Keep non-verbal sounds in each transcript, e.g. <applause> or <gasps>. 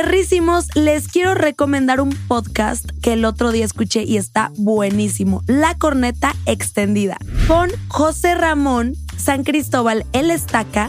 Perrísimos, les quiero recomendar un podcast que el otro día escuché y está buenísimo. La corneta extendida. Con José Ramón San Cristóbal El Estaca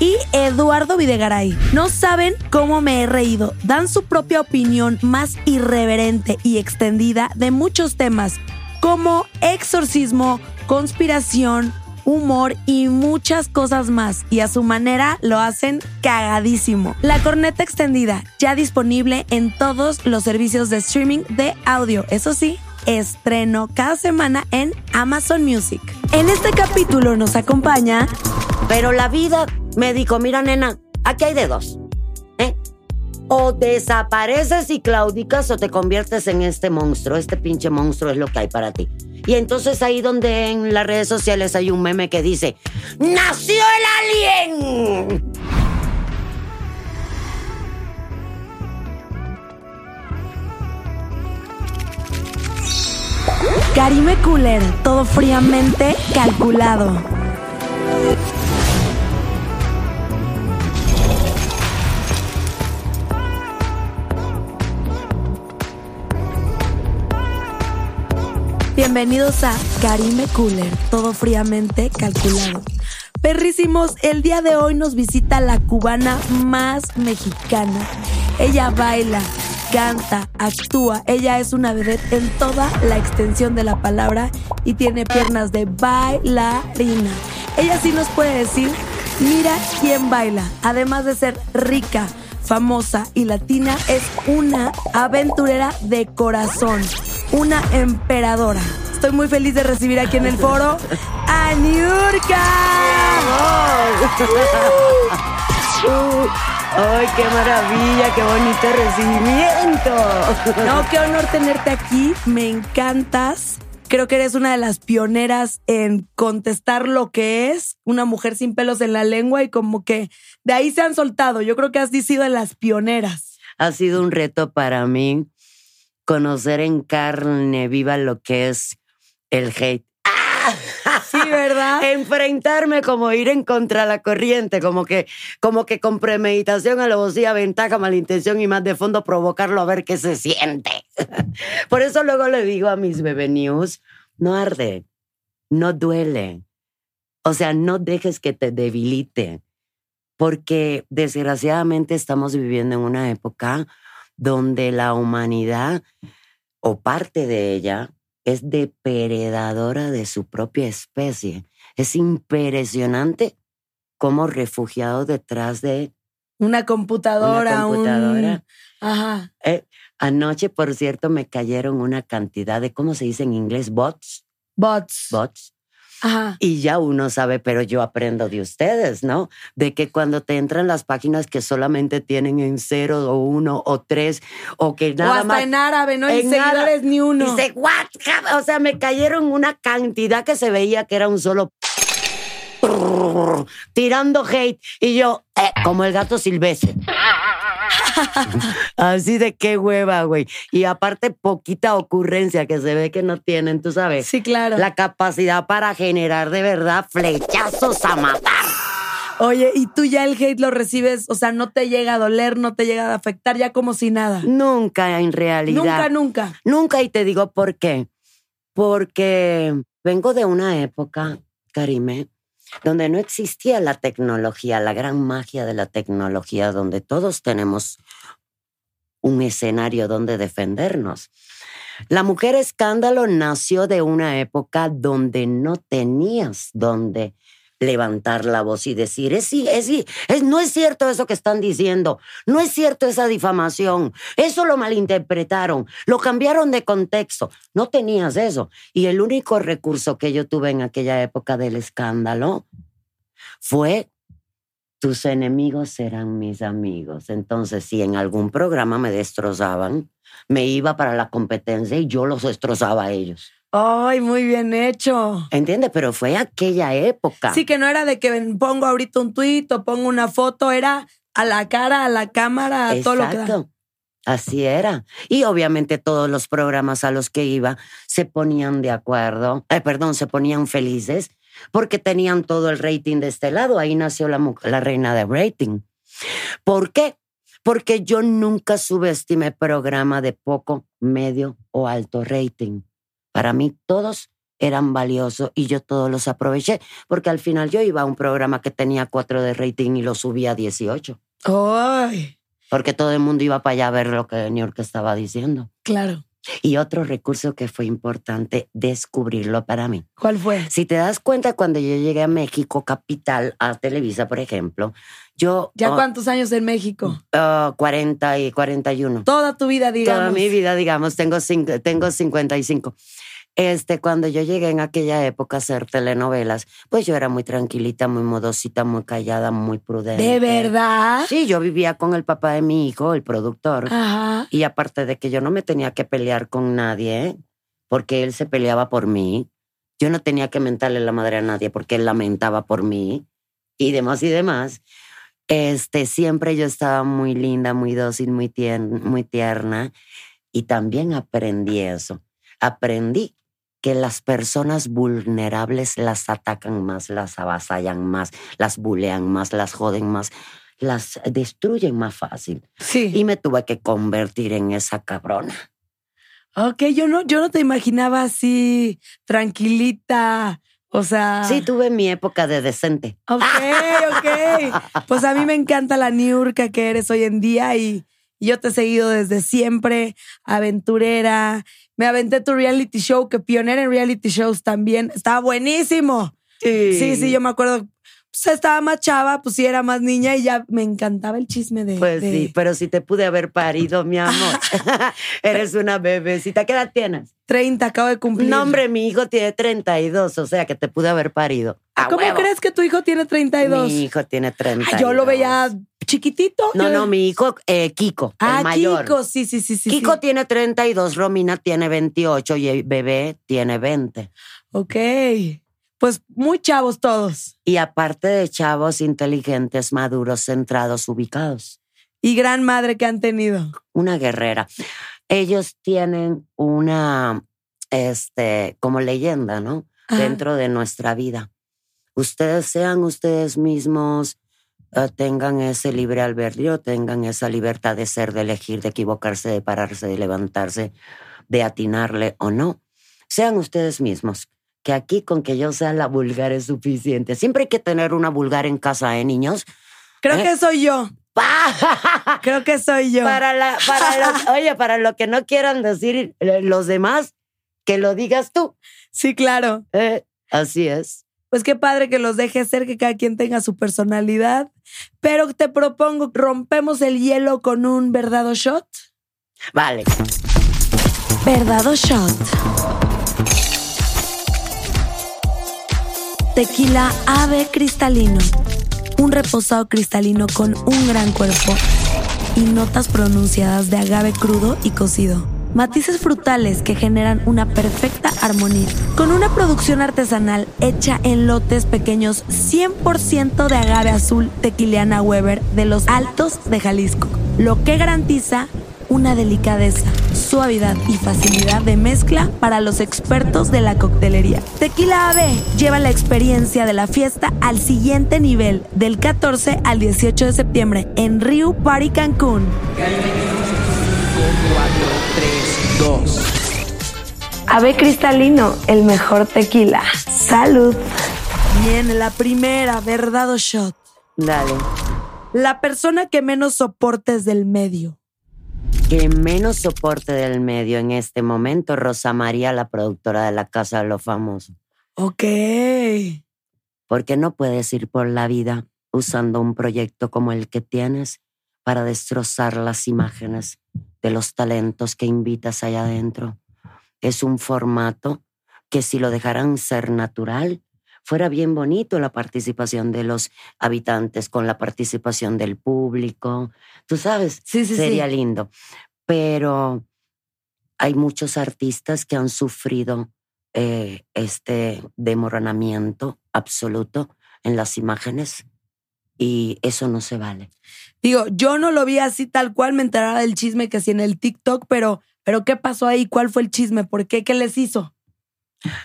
y Eduardo Videgaray. No saben cómo me he reído. Dan su propia opinión más irreverente y extendida de muchos temas como exorcismo, conspiración, humor y muchas cosas más. Y a su manera lo hacen cagadísimo. La corneta extendida, ya disponible en todos los servicios de streaming de audio. Eso sí, estreno cada semana en Amazon Music. En este capítulo nos acompaña... Pero la vida me dijo, mira nena, aquí hay de dos. O desapareces y claudicas o te conviertes en este monstruo. Este pinche monstruo es lo que hay para ti. Y entonces ahí donde en las redes sociales hay un meme que dice, ¡Nació el alien! Karime Cooler, todo fríamente calculado. Bienvenidos a Karime Cooler, todo fríamente calculado. Perrísimos, el día de hoy nos visita la cubana más mexicana. Ella baila, canta, actúa. Ella es una vedette en toda la extensión de la palabra y tiene piernas de bailarina. Ella sí nos puede decir, mira quién baila. Además de ser rica, famosa y latina, es una aventurera de corazón una emperadora. Estoy muy feliz de recibir aquí en el foro a Niurka. ¡Ay, qué maravilla! ¡Qué bonito recibimiento! No, qué honor tenerte aquí. Me encantas. Creo que eres una de las pioneras en contestar lo que es una mujer sin pelos en la lengua y como que de ahí se han soltado. Yo creo que has sido de las pioneras. Ha sido un reto para mí conocer en carne viva lo que es el hate. Sí, ¿verdad? <laughs> Enfrentarme como ir en contra la corriente, como que, como que con premeditación, alevosía, ventaja, malintención y más de fondo provocarlo a ver qué se siente. <laughs> Por eso luego le digo a mis bebé news, no arde, no duele. O sea, no dejes que te debilite, porque desgraciadamente estamos viviendo en una época donde la humanidad o parte de ella es depredadora de su propia especie. Es impresionante cómo refugiado detrás de una computadora. Una computadora. Ajá. Eh, anoche, por cierto, me cayeron una cantidad de, ¿cómo se dice en inglés? Bots. Bots. Bots y ya uno sabe, pero yo aprendo de ustedes, ¿no? De que cuando te entran las páginas que solamente tienen en cero o uno o tres o que nada o hasta más. en árabe, no hay seguidores ni uno. Dice, what? O sea, me cayeron una cantidad que se veía que era un solo <laughs> tirando hate y yo, eh, como el gato silvestre. <laughs> Así de qué hueva, güey. Y aparte, poquita ocurrencia que se ve que no tienen, tú sabes. Sí, claro. La capacidad para generar de verdad flechazos a matar. Oye, ¿y tú ya el hate lo recibes? O sea, no te llega a doler, no te llega a afectar ya como si nada. Nunca, en realidad. Nunca, nunca. Nunca, y te digo por qué. Porque vengo de una época, Karime, donde no existía la tecnología, la gran magia de la tecnología, donde todos tenemos un escenario donde defendernos. La mujer escándalo nació de una época donde no tenías donde levantar la voz y decir, es, es, es, no es cierto eso que están diciendo, no es cierto esa difamación, eso lo malinterpretaron, lo cambiaron de contexto, no tenías eso. Y el único recurso que yo tuve en aquella época del escándalo fue, tus enemigos serán mis amigos. Entonces, si en algún programa me destrozaban, me iba para la competencia y yo los destrozaba a ellos. Ay, muy bien hecho. Entiende, pero fue aquella época. Sí, que no era de que pongo ahorita un tuit o pongo una foto, era a la cara, a la cámara, a todo lo que da. Así era. Y obviamente todos los programas a los que iba se ponían de acuerdo, eh, perdón, se ponían felices porque tenían todo el rating de este lado. Ahí nació la, la reina de rating. ¿Por qué? Porque yo nunca subestimé programa de poco, medio o alto rating. Para mí todos eran valiosos y yo todos los aproveché, porque al final yo iba a un programa que tenía cuatro de rating y lo subía a 18. ¡Ay! Porque todo el mundo iba para allá a ver lo que New York estaba diciendo. Claro. Y otro recurso que fue importante descubrirlo para mí. ¿Cuál fue? Si te das cuenta, cuando yo llegué a México, capital, a Televisa, por ejemplo, yo... ¿Ya oh, cuántos años en México? oh, 40 y 41. Toda tu vida, digamos. Toda mi vida, digamos, tengo, cinco- tengo 55. Este, cuando yo llegué en aquella época a hacer telenovelas, pues yo era muy tranquilita, muy modosita, muy callada, muy prudente. ¿De verdad? Sí, yo vivía con el papá de mi hijo, el productor. Ajá. Y aparte de que yo no me tenía que pelear con nadie, porque él se peleaba por mí, yo no tenía que mentarle la madre a nadie porque él lamentaba por mí y demás y demás. Este, siempre yo estaba muy linda, muy dócil, muy tierna, muy tierna y también aprendí eso. Aprendí que las personas vulnerables las atacan más, las avasallan más, las bulean más, las joden más, las destruyen más fácil Sí. y me tuve que convertir en esa cabrona. Ok, yo no, yo no te imaginaba así tranquilita. O sea. Sí, tuve mi época de decente. Ok, ok. Pues a mí me encanta la niurka que eres hoy en día y yo te he seguido desde siempre, aventurera. Me aventé tu reality show, que pionera en reality shows también. Estaba buenísimo. Sí, sí, yo me acuerdo. Pues estaba más chava, pues sí era más niña y ya me encantaba el chisme de. Pues de- sí, pero si te pude haber parido, mi amor. <laughs> <laughs> Eres una bebecita. ¿Qué edad tienes? 30, acabo de cumplir. No, hombre, mi hijo tiene 32, o sea que te pude haber parido. A ¿Cómo huevo. crees que tu hijo tiene 32? Mi hijo tiene 32. Ah, yo lo veía chiquitito. No, Yo- no, mi hijo, eh, Kiko, Ah, el mayor. Kiko, sí, sí, sí, sí. Kiko sí. tiene 32, Romina tiene 28 y el bebé tiene 20. Ok. Pues muy chavos todos. Y aparte de chavos inteligentes, maduros, centrados, ubicados. Y gran madre que han tenido. Una guerrera. Ellos tienen una, este, como leyenda, ¿no? Ajá. Dentro de nuestra vida. Ustedes sean ustedes mismos, eh, tengan ese libre albedrío, tengan esa libertad de ser, de elegir, de equivocarse, de pararse, de levantarse, de atinarle o no. Sean ustedes mismos. Que aquí con que yo sea la vulgar es suficiente. Siempre hay que tener una vulgar en casa, ¿eh, niños? Creo ¿Eh? que soy yo. <laughs> Creo que soy yo. para la, para lo- <laughs> oye, para lo que no quieran decir eh, los demás, que lo digas tú. Sí, claro. ¿eh? Así es. Pues qué padre que los deje ser, que cada quien tenga su personalidad. Pero te propongo, rompemos el hielo con un verdado shot. Vale. Verdado shot. Tequila ave cristalino. Un reposado cristalino con un gran cuerpo y notas pronunciadas de agave crudo y cocido. Matices frutales que generan una perfecta armonía. Con una producción artesanal hecha en lotes pequeños 100% de agave azul tequiliana Weber de los Altos de Jalisco, lo que garantiza una delicadeza, suavidad y facilidad de mezcla para los expertos de la coctelería. Tequila AB lleva la experiencia de la fiesta al siguiente nivel del 14 al 18 de septiembre en Rio Party Cancún. 4, 3, 2. AB Cristalino, el mejor tequila. Salud. Viene la primera, verdad o shot. Dale. La persona que menos soportes del medio. Que menos soporte del medio en este momento, Rosa María, la productora de la Casa de lo Famoso. Ok. Porque no puedes ir por la vida usando un proyecto como el que tienes para destrozar las imágenes de los talentos que invitas allá adentro. Es un formato que si lo dejaran ser natural, fuera bien bonito la participación de los habitantes con la participación del público. Tú sabes, Sí, sí, sería sí. lindo. Pero hay muchos artistas que han sufrido eh, este demoronamiento absoluto en las imágenes y eso no se vale. Digo, yo no lo vi así tal cual, me enteraba del chisme que sí en el TikTok, pero, pero ¿qué pasó ahí? ¿Cuál fue el chisme? ¿Por qué? ¿Qué les hizo?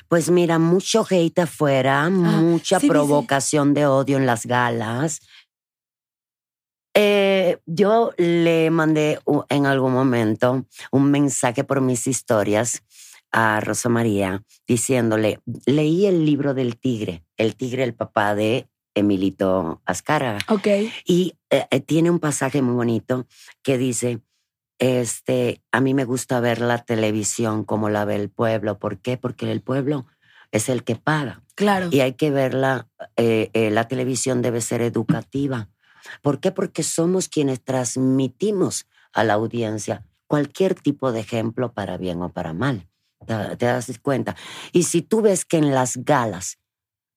Pues mira, mucho hate afuera, mucha Ah, sí. provocación de odio en las galas. Eh, yo le mandé en algún momento un mensaje por mis historias a Rosa María diciéndole, leí el libro del tigre, el tigre, el papá de Emilito Azcárraga. Ok. Y eh, eh, tiene un pasaje muy bonito que dice, este, a mí me gusta ver la televisión como la ve el pueblo. ¿Por qué? Porque el pueblo es el que paga. Claro. Y hay que verla, eh, eh, la televisión debe ser educativa. ¿Por qué? Porque somos quienes transmitimos a la audiencia cualquier tipo de ejemplo para bien o para mal. ¿Te, te das cuenta? Y si tú ves que en las galas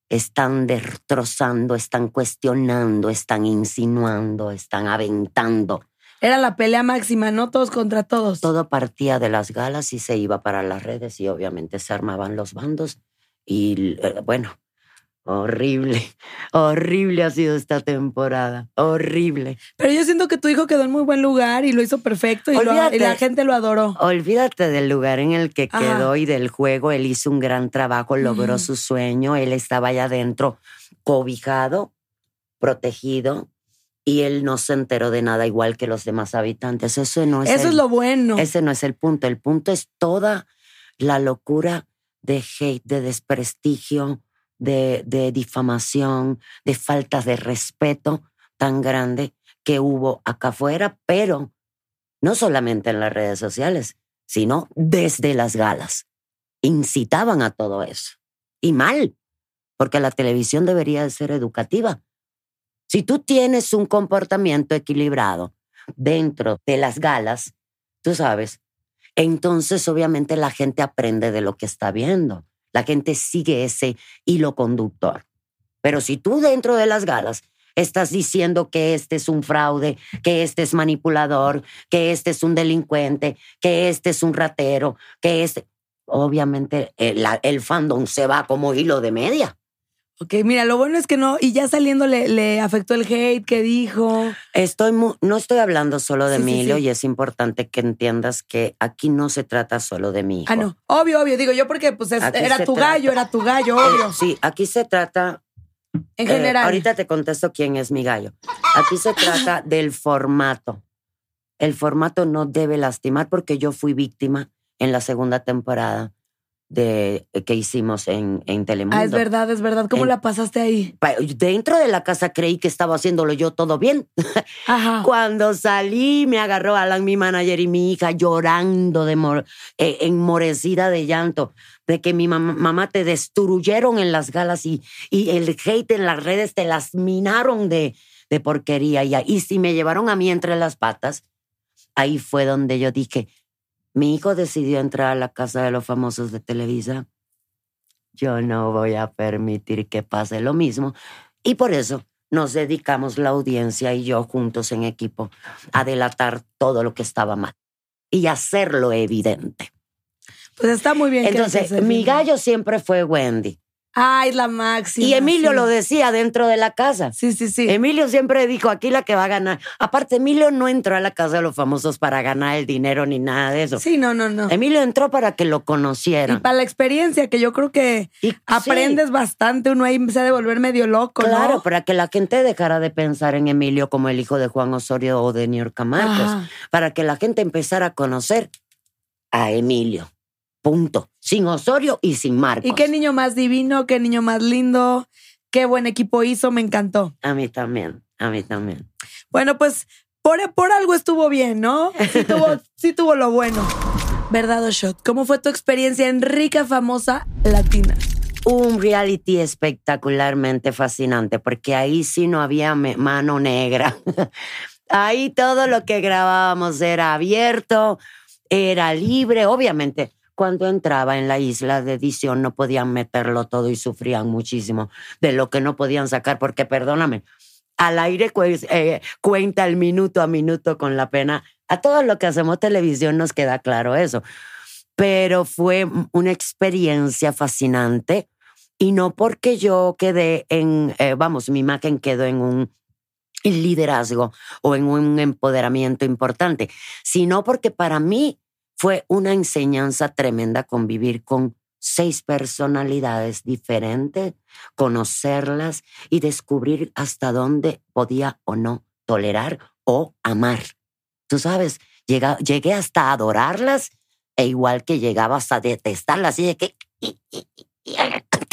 están destrozando, están cuestionando, están insinuando, están aventando, Era la pelea máxima, ¿no? Todos contra todos. todo partía de las galas y se iba para las redes y obviamente se armaban los bandos y eh, bueno, horrible, <laughs> horrible ha sido esta temporada, horrible. Pero yo siento que tu hijo quedó en muy buen lugar y lo hizo perfecto y, lo- Olvídate. y la gente lo adoró. Olvídate del lugar en el que Ajá. quedó y del juego, él hizo un gran trabajo, logró su sueño, él estaba allá adentro cobijado, protegido y él no se enteró de nada igual que los demás habitantes. Eso no es Eso el- es lo bueno. Ese no es el punto. El punto es toda la locura de hate, de desprestigio, de, de difamación, de falta de respeto tan grande que hubo acá afuera, pero no solamente en las redes sociales, sino desde las galas. Incitaban a todo eso. Y mal, porque la televisión debería de ser educativa. Si tú tienes un comportamiento equilibrado dentro de las galas, tú sabes, entonces obviamente la gente aprende de lo que está viendo. La gente sigue ese hilo conductor. Pero si tú dentro de las galas estás diciendo que este es un fraude, que este es manipulador, que este es un delincuente, que este es un ratero, que este... Obviamente el, la- el fandom se va como hilo de media. Ok, mira, lo bueno es que no, y ya saliendo le, le afectó el hate que dijo. Estoy mu- no estoy hablando solo de Sí, Emilio sí. y es importante que entiendas que aquí no se trata solo de mi hijo. Ah, no. Obvio, obvio. Digo yo porque pues es- era tu trata- gallo, era tu gallo, Eh, obvio. sí, aquí se trata En Eh, general. ahorita te contesto quién es mi gallo. Aquí se trata <laughs> del formato. El formato no debe lastimar porque yo fui víctima en la segunda temporada de que hicimos en, en Telemundo. Ah, es verdad, es verdad. ¿Cómo En- la pasaste ahí? Dentro de la casa creí que estaba haciéndolo yo todo bien. Ajá. <laughs> Cuando salí, me agarró Alan, mi manager, y mi hija llorando, de mor- eh, enmorecida de llanto, de que mi mam- mamá te destruyeron en las galas y, y el hate en las redes te las minaron de, de porquería. Y, y si me llevaron a mí entre las patas, ahí fue donde yo dije, mi hijo decidió entrar a la casa de los famosos de Televisa. Yo no voy a permitir que pase lo mismo. Y por eso nos dedicamos la audiencia y yo juntos en equipo a delatar todo lo que estaba mal y hacerlo evidente. Pues está muy bien. Entonces, mi gallo siempre fue Wendy. Ay, la máxima. Y Emilio sí. lo decía dentro de la casa. Sí, sí, sí. Emilio siempre dijo, aquí la que va a ganar. Aparte, Emilio no entró a la casa de los famosos para ganar el dinero ni nada de eso. Sí, no, no, no. Emilio entró para que lo Y conocieran. para la experiencia, que yo creo que Y- sí, aprendes bastante, uno ahí se de volver medio loco, Claro, ¿no? para que la gente dejara de pensar en Emilio como el hijo de Juan Osorio o de Niurka Marcos. Ajá. para que la gente empezara a conocer a Emilio. Punto. Sin Osorio y sin Marcos. Y qué niño más divino, qué niño más lindo, qué buen equipo hizo, me encantó. A mí también, a mí también. Bueno, pues por, por algo estuvo bien, ¿no? Sí tuvo, <laughs> sí tuvo lo bueno. ¿Verdad o shot? ¿Cómo fue tu experiencia en rica, famosa, latina? Un reality espectacularmente fascinante, porque ahí sí no había mano negra. <laughs> ahí todo lo que grabábamos era abierto, era libre. Obviamente, cuando entraba en la isla de edición no podían meterlo todo y sufrían muchísimo de lo que no podían sacar, porque perdóname, al aire eh, cuenta el minuto a minuto con la pena. A todo lo que hacemos televisión nos queda claro eso. Pero fue una experiencia fascinante y no porque yo quedé en, eh, vamos, mi imagen quedó en un liderazgo o en un empoderamiento importante, sino porque para mí fue una enseñanza tremenda convivir con seis personalidades diferentes, conocerlas y descubrir hasta dónde podía o no tolerar o amar. Tú sabes, llegué hasta adorarlas e igual que llegaba hasta detestarlas y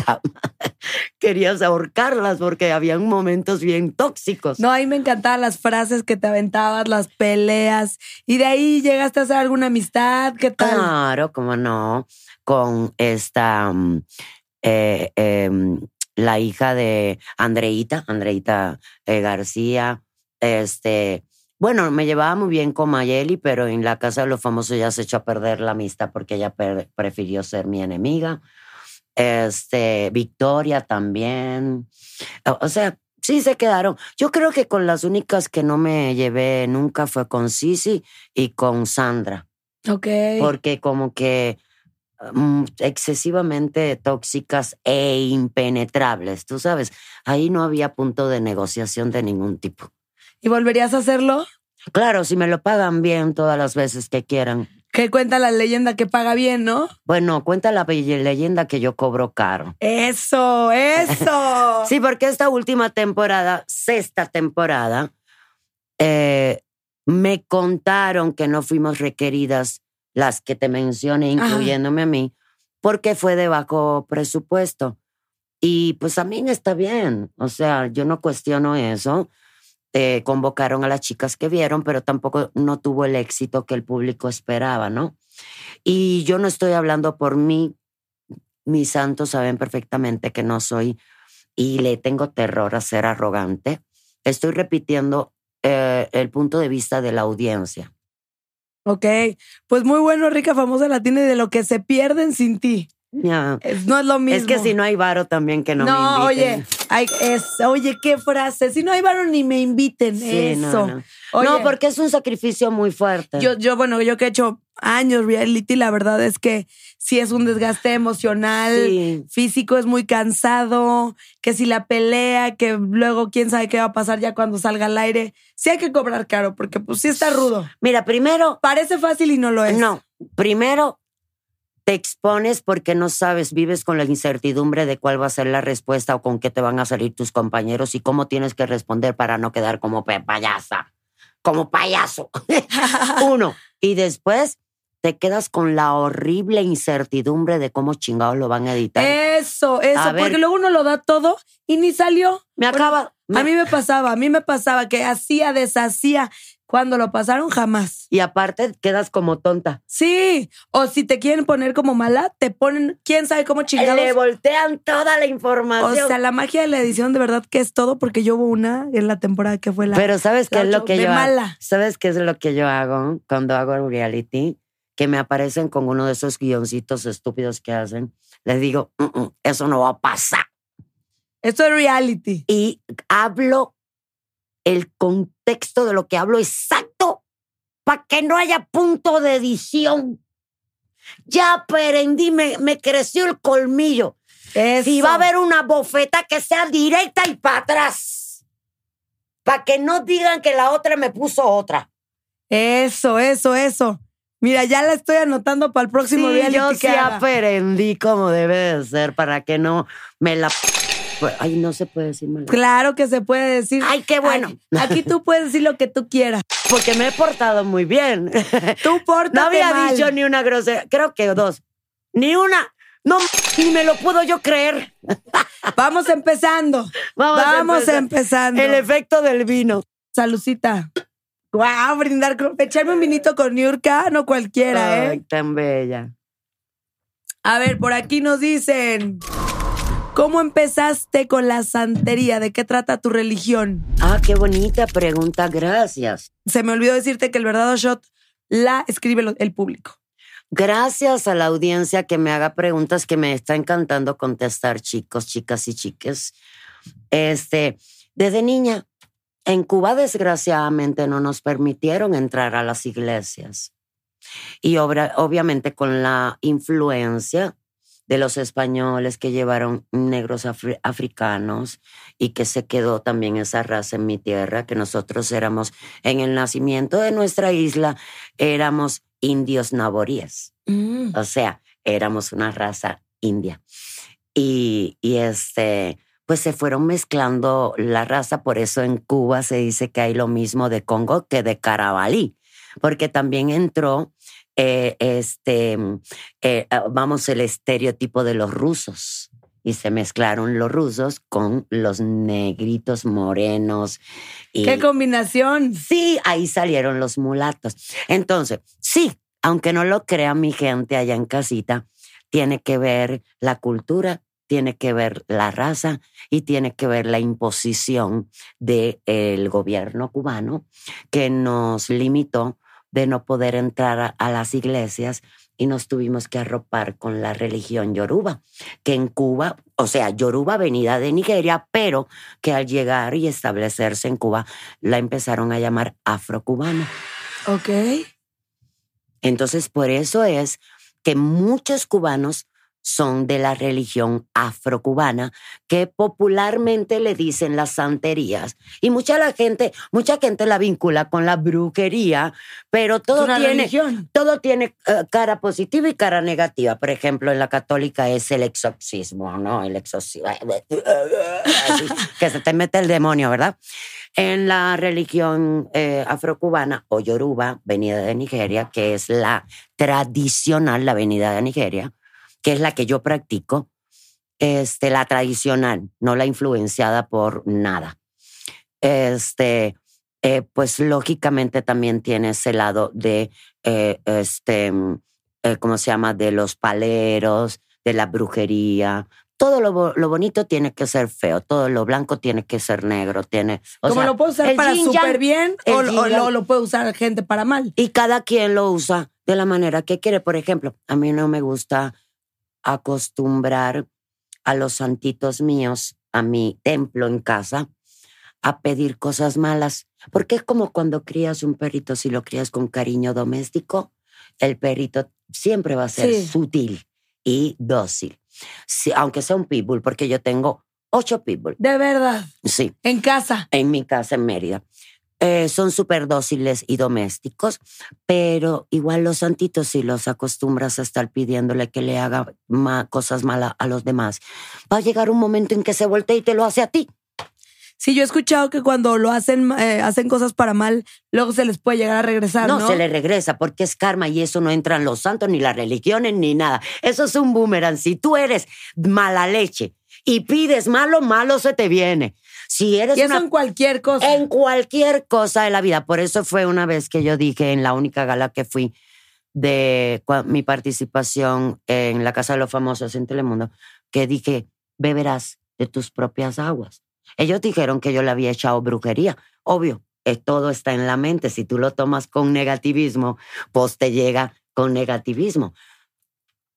<laughs> querías ahorcarlas porque habían momentos bien tóxicos. No, ahí me encantaban las frases que te aventabas, las peleas. Y de ahí llegaste a hacer alguna amistad. ¿Qué tal? Claro, cómo no, con esta, mm, eh, em, la hija de Andreita, Andreita eh, García, este, bueno, me llevaba muy bien con Mayeli, pero en la casa de los famosos ya se echó a perder la amistad porque ella prefirió ser mi enemiga. Este, Victoria también. O- sea, sí se quedaron. Yo creo que con las únicas que no me llevé nunca fue con Sisi y con Sandra Ok. porque como que mm, excesivamente tóxicas e impenetrables, tú sabes, ahí no había punto de negociación de ningún tipo. ¿Y volverías a hacerlo? Claro, si me lo pagan bien todas las veces que quieran. Que cuenta la leyenda que paga bien, ¿no? Bueno, cuenta la leyenda que yo cobro caro. Eso, eso. <laughs> Sí, porque esta última temporada, sexta temporada, eh, me contaron que no fuimos requeridas las que te mencioné, Ajá. incluyéndome a mí, porque fue de bajo presupuesto. Y pues a mí está bien, o sea, yo no cuestiono eso. Convocaron a las chicas que vieron, pero tampoco no tuvo el éxito que el público esperaba, ¿no? Y yo no estoy hablando por mí, mis santos saben perfectamente que no soy y le tengo terror a ser arrogante. Estoy repitiendo eh, el punto de vista de la audiencia. Ok. Pues muy bueno, rica, famosa latina de lo que se pierden sin ti. Es- no es lo mismo. Es que si no hay varo también que no, me No, inviten. oye, ay, es, oye, qué frase. Si no hay varón ni me inviten. Sí, eso. no. Oye, no, porque es un sacrificio muy fuerte. yo, yo, bueno, yo que he hecho años reality, la verdad es que sí es un desgaste emocional. Sí. Físico es muy cansado, que si la pelea, que luego quién sabe qué va a pasar ya cuando salga al aire. Sí hay que cobrar caro, porque pues sí está rudo. Mira, primero, Parece fácil y no lo es. no, primero te expones porque no sabes, vives con la incertidumbre de cuál va a ser la respuesta o con qué te van a salir tus compañeros y cómo tienes que responder para no quedar como payasa, como payaso. <laughs> Uno. Y después te quedas con la horrible incertidumbre de cómo chingados lo van a editar. Eso, eso, A ver. porque luego uno lo da todo y ni salió. me acaba. me- A mí me pasaba, a mí me pasaba que hacía, deshacía. Cuando lo pasaron, jamás. Y aparte quedas como tonta. Sí, o si te quieren poner como mala, te ponen, quién sabe cómo chingados. Le voltean toda la O información. sea, la magia de la edición de verdad que es todo, porque yo hubo una en la temporada que fue la. Pero ¿sabes qué es lo que yo hago? ¿Sabes qué es lo que yo hago cuando hago reality? Que me aparecen con uno de esos guioncitos estúpidos que hacen. Les digo, "Mm, mm, eso no va a pasar. Esto es reality. Y hablo el contexto de lo que hablo exacto para que no haya punto de edición. Ya aprendí, me, me creció el colmillo. Eso. Si va a haber una bofeta que sea directa y para atrás. Para que no digan que la otra me puso otra. Eso, eso, eso. Mira, ya la estoy anotando para el próximo sí, reality yo sí aprendí como debe de ser para que no me la... Ay, no se puede decir mal. Claro que se puede decir. Ay, qué bueno. Ay, aquí tú puedes decir lo que tú quieras. Porque me he portado muy bien. Tú pórtate No había mal. dicho ni una grosería. Creo que dos. Ni una. No, ni me lo puedo yo creer. Vamos empezando. Vamos, Vamos, empezando. El efecto del vino. Salucita. Guau, brindar con... Echarme un vinito con Niurka, no cualquiera, Ay, ¿eh? tan bella. A ver, por aquí nos dicen... ¿Cómo empezaste con la santería? ¿De qué trata tu religión? Ah, qué bonita pregunta. Gracias. Se me olvidó decirte que el verdadero shot la escribe el público. Gracias a la audiencia que me haga preguntas que me está encantando contestar, chicos, chicas y chiques. Este, desde niña, en Cuba desgraciadamente no nos permitieron entrar a las iglesias. Y obra- obviamente con la influencia de los españoles que llevaron negros afri- africanos y que se quedó también esa raza en mi tierra, que nosotros éramos en el nacimiento de nuestra isla, éramos indios naboríes. O sea, éramos una raza india. Y, y este, pues se fueron mezclando la raza, por eso en Cuba se dice que hay lo mismo de Congo que de Carabalí, porque también entró eh, este, eh, ah, vamos, el estereotipo de los rusos. Y se mezclaron los rusos con los negritos morenos. Y, ¡Qué combinación! Sí, ahí salieron los mulatos. Entonces, sí, aunque no lo crea mi gente allá en casita, tiene que ver la cultura, tiene que ver la raza y tiene que ver la imposición del gobierno cubano que nos limitó de no poder entrar a, las iglesias y nos tuvimos que arropar con la religión yoruba, que en Cuba, o sea, yoruba venida de Nigeria, pero que al llegar y establecerse en Cuba la empezaron a llamar afrocubana. Ok. Entonces, por eso es que muchos cubanos son de la religión afrocubana, que popularmente le dicen las santerías. Y mucha la gente, mucha gente la vincula con la brujería, pero todo tiene, todo tiene eh, cara positiva y cara negativa. Por ejemplo, en la católica es el exorcismo, ¿no? El exorcismo. <laughs> que se te mete el demonio, ¿verdad? En la religión eh, afrocubana o yoruba, venida de Nigeria, que es la tradicional, la venida de Nigeria, que es la que yo practico, este, la tradicional, no la influenciada por nada. Este, eh, pues lógicamente también tiene ese lado de, eh, este, eh, ¿cómo se llama? De los paleros, de la brujería. Todo lo, lo, bonito tiene que ser feo, todo lo blanco tiene que ser negro. Tiene, Como lo puedo usar para súper bien o, lo, lo puede usar gente para mal. Y cada quien lo usa de la manera que quiere. Por ejemplo, a mí no me gusta acostumbrar a los santitos míos, a mi templo en casa, a pedir cosas malas. Porque es como cuando crías un perrito, si lo crías con cariño doméstico, el perrito siempre va a ser sutil y dócil. aunque sea un pitbull, porque yo tengo ocho pitbull. ¿De verdad? Sí. ¿En casa? En mi casa en Mérida. Eh, son súper dóciles y domésticos, pero igual los santitos, si los acostumbras a estar pidiéndole que le haga cosas malas a los demás, va a llegar un momento en que se voltee y te lo hace a ti. Sí, yo he escuchado que cuando lo hacen, eh, hacen cosas para mal, luego se les puede llegar a regresar. No, no, se le regresa porque es karma y eso no entran los santos, ni las religiones, ni nada. Eso es un boomerang. Si tú eres mala leche y pides malo, malo se te viene. Si eres y eso en cualquier cosa. En cualquier cosa de la vida. Por eso fue una vez que yo dije en la única gala que fui de mi participación en la Casa de los Famosos en Telemundo, que dije, beberás de tus propias aguas. Ellos dijeron que yo le había echado brujería. Obvio, todo está en la mente. Si tú lo tomas con negativismo, pues te llega con negativismo.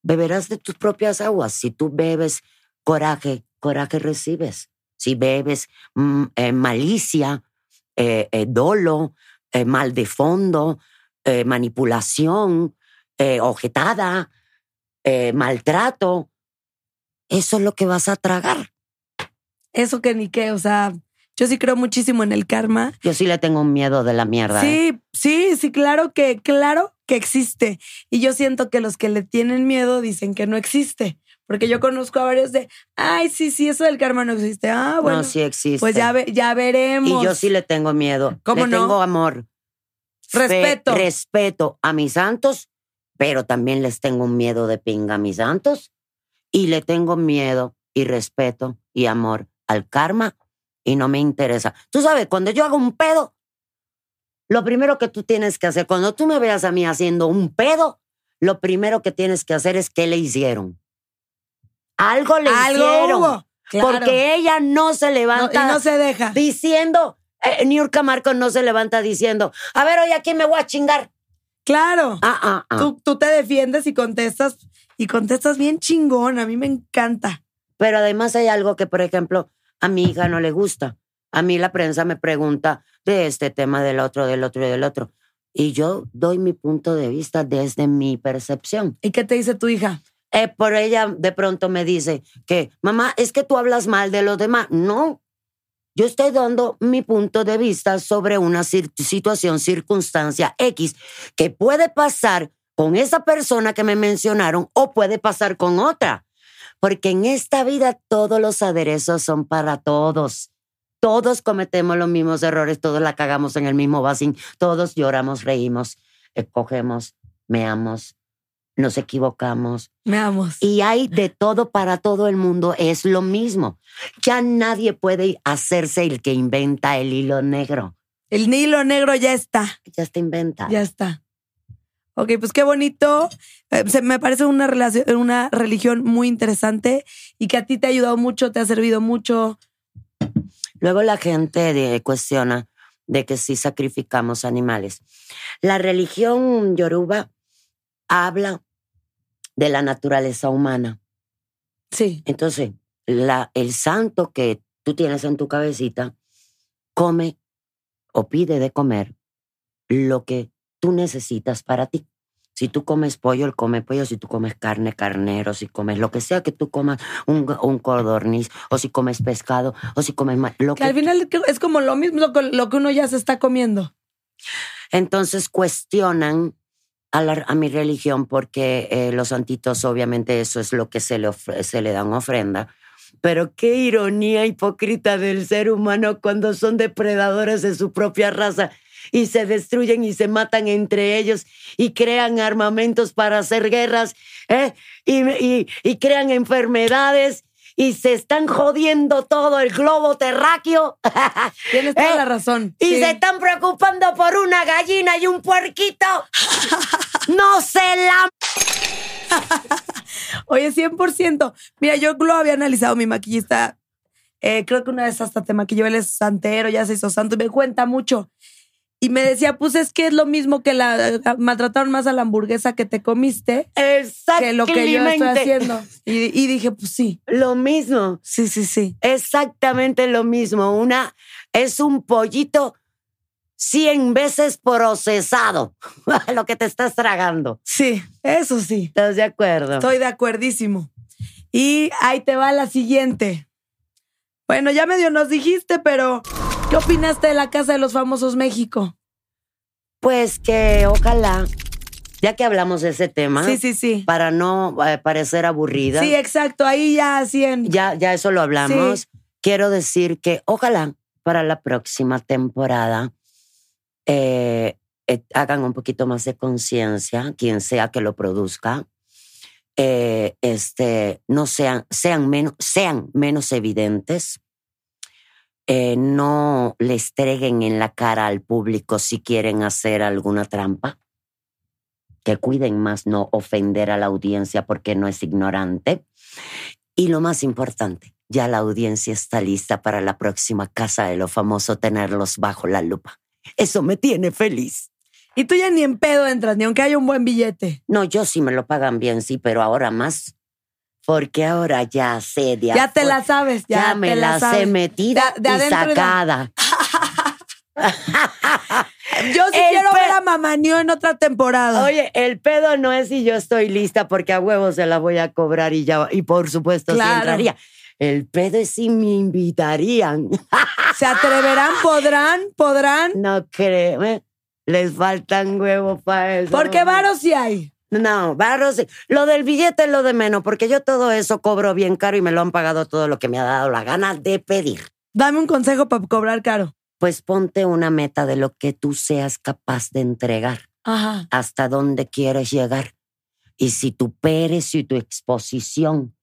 Beberás de tus propias aguas. Si tú bebes coraje, coraje recibes si bebes mm, eh, malicia, eh, eh, dolo, mal de fondo, manipulación, objetada, maltrato, eso es lo que vas a tragar. Eso que ni qué, o sea, yo sí creo muchísimo en el karma. Yo sí le tengo un miedo de la mierda. Sí, sí, sí, claro que, claro que existe. Y yo siento que los que le tienen miedo dicen que no existe. Porque yo conozco a varios de, ay, sí, sí, eso del karma no existe. Ah, bueno. No, sí existe. Pues ya, ya veremos. Y yo sí le tengo miedo. ¿Cómo le tengo amor. Respeto. respeto a mis santos, pero también les tengo un miedo de pinga a mis santos. Y le tengo miedo y respeto y amor al karma y no me interesa. Tú sabes, cuando yo hago un pedo, lo primero que tú tienes que hacer, cuando tú me veas a mí haciendo un pedo, lo primero que tienes que hacer es qué le hicieron. Algo le hicieron. Porque ella no se levanta. y no se deja. Diciendo, eh, Niurka Marcos no se levanta diciendo, a ver, hoy aquí me voy a chingar. Claro. Ah, ah, ah. Tú, tú te defiendes y contestas, y contestas bien chingón. A mí me encanta. Pero además hay algo que, por ejemplo, a mi hija no le gusta. A mí la prensa me pregunta de este tema, del otro, del otro y del otro. Y yo doy mi punto de vista desde mi percepción. ¿Y qué te dice tu hija? Eh, por ella de pronto me dice que, mamá, es que tú hablas mal de los demás. No, yo estoy dando mi punto de vista sobre una situación, circunstancia X que puede pasar con esa persona que me mencionaron o puede pasar con otra. Porque en esta vida todos los aderezos son para todos. Todos cometemos los mismos errores, todos la cagamos en el mismo vasín, todos lloramos, reímos, escogemos, meamos, nos equivocamos. Meamos. Y hay de todo para todo el mundo, es lo mismo. Ya nadie puede hacerse el que inventa el hilo negro. El hilo negro ya está. Ya está inventado. Ya está. Ok, pues qué bonito. Eh, se- me parece una, relación, una religión muy interesante y que a ti te ha ayudado mucho, te ha servido mucho. Luego la gente de- cuestiona de que si sacrificamos animales. La religión yoruba habla de la naturaleza humana. Sí. Entonces, la, el santo que tú tienes en tu cabecita come o pide de comer lo que tú necesitas para ti. Si tú comes pollo, él come pollo. Si tú comes carne, carnero. Si comes lo que sea que tú comas, un, un codorniz. O si comes pescado. O si comes lo Que al que final es como lo mismo lo que uno ya se está comiendo. Entonces cuestionan a, a mi religión porque eh, los santitos, obviamente, eso es lo que se le, se le dan ofrenda. Pero qué ironía hipócrita del ser humano cuando son depredadores de su propia raza y se destruyen y se matan entre ellos y crean armamentos para hacer guerras ¿eh? y- y crean enfermedades y se están jodiendo todo el globo terráqueo. <laughs> Tienes toda Eh, la razón. Y Sí. se están preocupando por una gallina y un puerquito. No se la... <laughs> Oye, 100%. Mira, yo lo había analizado mi maquillista. eh, creo que una vez hasta te maquilló, él es santero, ya se hizo santo y me cuenta mucho. Y me decía, pues es que es lo mismo que la maltrataron más a la hamburguesa que te comiste que lo que yo estoy haciendo. Y, y dije, pues sí, Lo mismo, sí, sí, sí. exactamente lo mismo. Una es un pollito cien veces procesado, <laughs> lo que te estás tragando. Sí, eso sí. ¿Estás de acuerdo? Estoy de acuerdísimo. Y ahí te va la siguiente. Bueno, ya medio nos dijiste, pero ¿qué opinaste de la Casa de los Famosos México? Pues que ojalá, ya que hablamos de ese tema, Sí, sí, sí. para no eh, parecer aburrida. Sí, exacto. Ahí ya así en. ya, ya eso lo hablamos. Quiero decir que ojalá para la próxima temporada eh, eh, hagan un poquito más de conciencia, quien sea que lo produzca, este, no sean, sean, menos, sean menos evidentes, eh, no le estreguen en la cara al público si quieren hacer alguna trampa, que cuiden más no ofender a la audiencia porque no es ignorante. Y lo más importante, ya la audiencia está lista para la próxima Casa de lo Famoso tenerlos bajo la lupa. Eso me tiene feliz. Y tú ya ni en pedo entras, ni aunque haya un buen billete. No, yo sí me lo pagan bien, sí, pero ahora más. Porque ahora ya sé de Ya te la sabes, ya, Ya, me te la sabes. he metida De- de y y de- sacada. <laughs> Yo sí El quiero pe- ver a Mamanió en otra temporada. Oye, el pedo no es si yo estoy lista porque a huevos se la voy a cobrar y ya, y por supuesto sí Claro. entraría. El pedo es si me invitarían. <laughs> ¿Se atreverán? ¿Podrán? ¿Podrán? No creo, ¿eh? les faltan huevos para eso. Porque varos sí hay. No, barros. Lo del billete es lo de menos, porque yo todo eso cobro bien caro y me lo han pagado todo lo que me ha dado la gana de pedir. Dame un consejo para cobrar caro. Pues ponte una meta de lo que tú seas capaz de entregar, Ajá. hasta dónde quieres llegar. Y si tu Pérez y tu exposición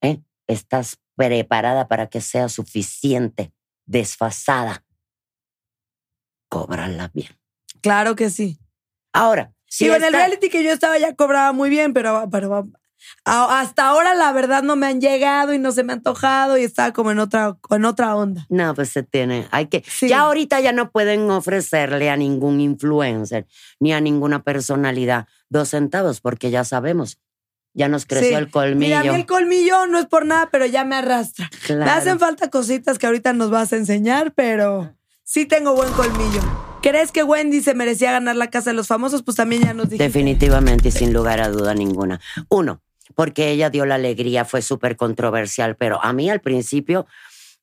¿eh? estás preparada para que sea suficiente, desfasada, cóbrala bien. Claro que sí. Ahora, Digo, en el reality que yo estaba ya cobraba muy bien, pero, pero hasta ahora la verdad no me han llegado y no se me ha antojado y estaba como en otra, en otra onda. No, pues se tiene. Hay que. Sí. Ya ahorita ya no pueden ofrecerle a ningún influencer ni a ninguna personalidad dos centavos, porque ya sabemos. Ya nos creció Sí. el colmillo. Mira, a mí el colmillo no es por nada, pero ya me arrastra. Me hacen falta cositas que ahorita nos vas a enseñar, pero sí tengo buen colmillo. ¿Crees que Wendy se merecía ganar la casa de los famosos? Pues también ya nos dijiste. Definitivamente y sin lugar a duda ninguna. Uno, porque ella dio la alegría, fue súper controversial, pero a mí al principio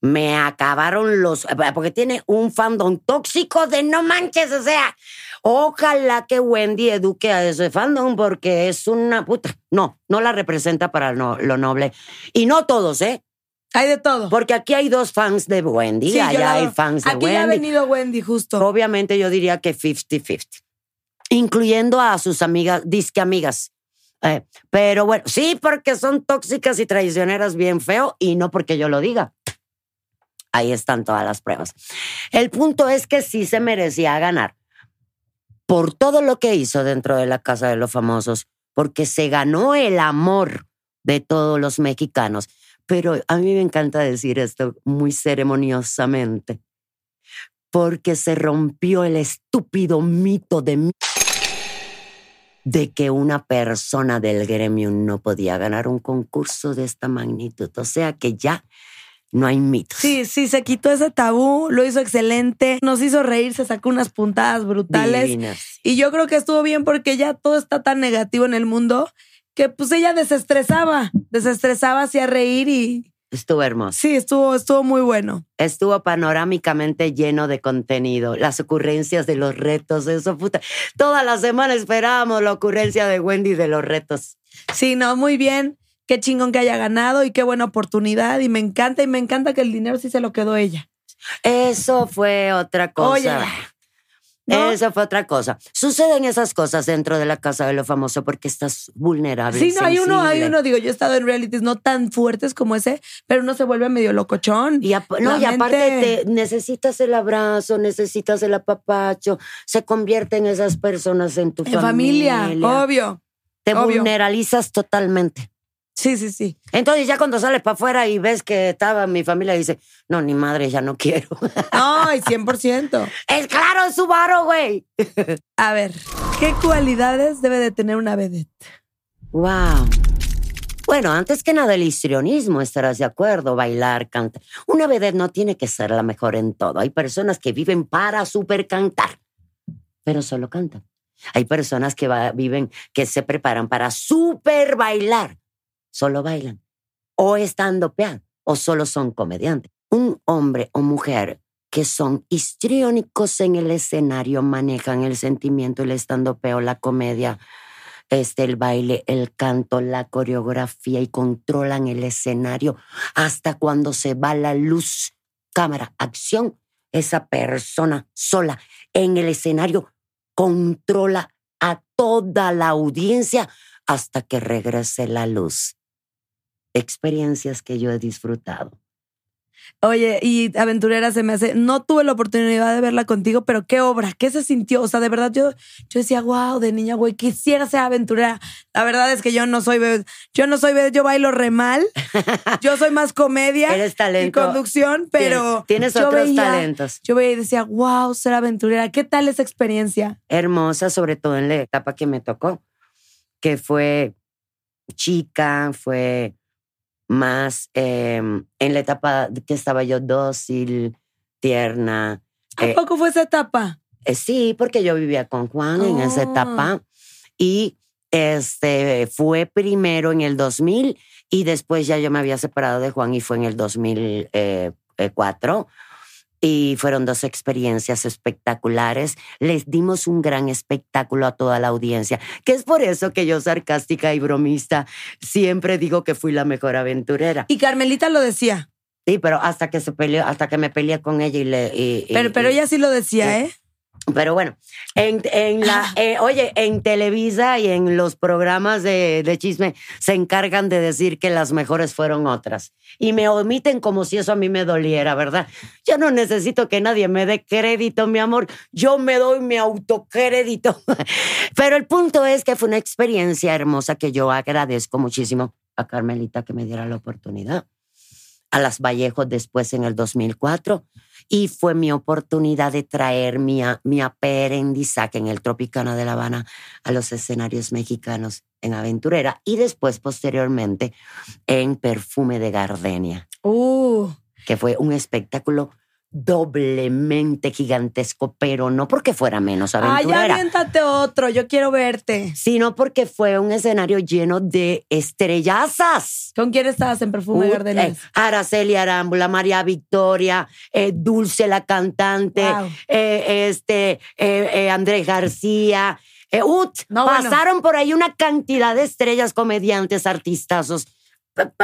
Me acabaron los. Porque tiene un fandom tóxico de no manches, o sea. Ojalá que Wendy eduque a ese fandom porque es una puta. No, no la representa para lo, lo noble. Y no todos, ¿eh? Hay de todo. Porque aquí hay dos fans de Wendy, Sí, allá hay fans de Aquí Wendy. ya ha venido Wendy, justo. Obviamente yo diría que 50-50, incluyendo a sus amigas, disque amigas. Eh, pero bueno, sí, porque son tóxicas y traicioneras bien feo y no porque yo lo diga. Ahí están todas las pruebas. El punto es que sí se merecía ganar por todo lo que hizo dentro de la Casa de los Famosos, porque se ganó el amor de todos los mexicanos. Pero a mí me encanta decir esto muy ceremoniosamente porque se rompió el estúpido mito de mí de que una persona del gremio no podía ganar un concurso de esta magnitud. O sea que ya no hay mitos. Sí, sí, se quitó ese tabú, lo hizo excelente, nos hizo reír, se sacó unas puntadas brutales. Divinas. Y yo creo que estuvo bien porque ya todo está tan negativo en el mundo que pues ella desestresaba, desestresaba, hacía reír y Estuvo hermoso. sí, estuvo, estuvo muy bueno. Estuvo panorámicamente lleno de contenido. Las ocurrencias de los retos, eso puta. Toda la semana esperábamos la ocurrencia de Wendy de los retos. Sí, no, muy bien. Qué chingón que haya ganado y qué buena oportunidad. Y me encanta, y me encanta que el dinero sí se lo quedó ella. Eso fue otra cosa. Oye, ¿no? Eso fue otra cosa. Suceden esas cosas dentro de la casa de lo famoso porque estás vulnerable. Sí, no, hay uno, hay uno, digo, yo he estado en realities no tan fuertes como ese, pero uno se vuelve medio locochón. Y, no, La y aparte te- necesitas el abrazo, necesitas el apapacho, se convierten esas personas en tu en familia, familia. obvio. Te obvio. vulneralizas totalmente. Sí, sí, sí. Entonces ya cuando sales para afuera y ves que estaba mi familia, dice, no, ni madre, ya no quiero. <laughs> Ay, 100%. es claro, es su varo, güey. A ver, ¿qué cualidades debe de tener una vedette? Wow. Bueno, antes que nada el histrionismo, estarás de acuerdo, bailar, cantar. Una vedette no tiene que ser la mejor en todo. Hay personas que viven para super cantar, pero solo cantan. Hay personas que va- viven, que se preparan para super bailar, solo bailan. O estando pean, o solo son comediantes. Un hombre o mujer que son histriónicos en el escenario, manejan el sentimiento, el estandopeo, la comedia, este, el baile, el canto, la coreografía y controlan el escenario hasta cuando se va la luz, cámara, acción. Esa persona sola en el escenario controla a toda la audiencia hasta que regrese la luz. Experiencias que yo he disfrutado. Oye, y aventurera se me hace. No tuve la oportunidad de verla contigo, pero qué obra, qué se sintió. O sea, de verdad, yo, yo decía, wow, de niña, güey, quisiera ser aventurera. La verdad es que yo no soy, ve- yo no soy, ve- yo bailo re mal. Yo soy más comedia <laughs> Eres y talento. conducción, pero Tienes yo otros veía- talentos. Yo veía y decía, wow, ser aventurera. ¿Qué tal esa experiencia? hermosa, sobre todo en la etapa que me tocó, que fue chica, fue más eh, en la etapa que estaba yo dócil, tierna. ¿A Eh, poco fue esa etapa? eh, sí, porque yo vivía con Juan en esa Oh. etapa y este fue primero en el 2000 y después ya yo me había separado de Juan y fue en el 2004 y fueron dos experiencias espectaculares. Les dimos un gran espectáculo a toda la audiencia, que es por eso que yo sarcástica y bromista siempre digo que fui la mejor aventurera. Y Carmelita lo decía, Sí, pero hasta que se peleó, hasta que me peleé con ella y le y- y- pero, pero ella sí lo decía, ¿eh? Pero bueno, en, en la, eh, oye, en Televisa y en los programas de, de chisme se encargan de decir que las mejores fueron otras. Y me omiten como si eso a mí me doliera, ¿verdad? Yo no necesito que nadie me dé crédito, mi amor. Yo me doy mi autocrédito. <laughs> Pero el punto es que fue una experiencia hermosa que yo agradezco muchísimo a Carmelita que me diera la oportunidad. A las Vallejos después en el 2004 y fue mi oportunidad de traer mi, mi aprendizaje en el Tropicana de La Habana a los escenarios mexicanos en Aventurera y después, posteriormente, en Perfume de Gardenia, Uh, que fue un espectáculo doblemente gigantesco, pero no porque fuera menos Ay, aventurera, aviéntate otro, yo quiero verte. sino porque fue un escenario lleno de estrellazas. ¿Con quién estabas en Perfume Ut- Gardenias? eh, Araceli Arámbula, María Victoria, eh, Dulce la cantante, Wow. eh, este, Andrés García. ut, No, bueno. pasaron por ahí una cantidad de estrellas, comediantes, artistazos.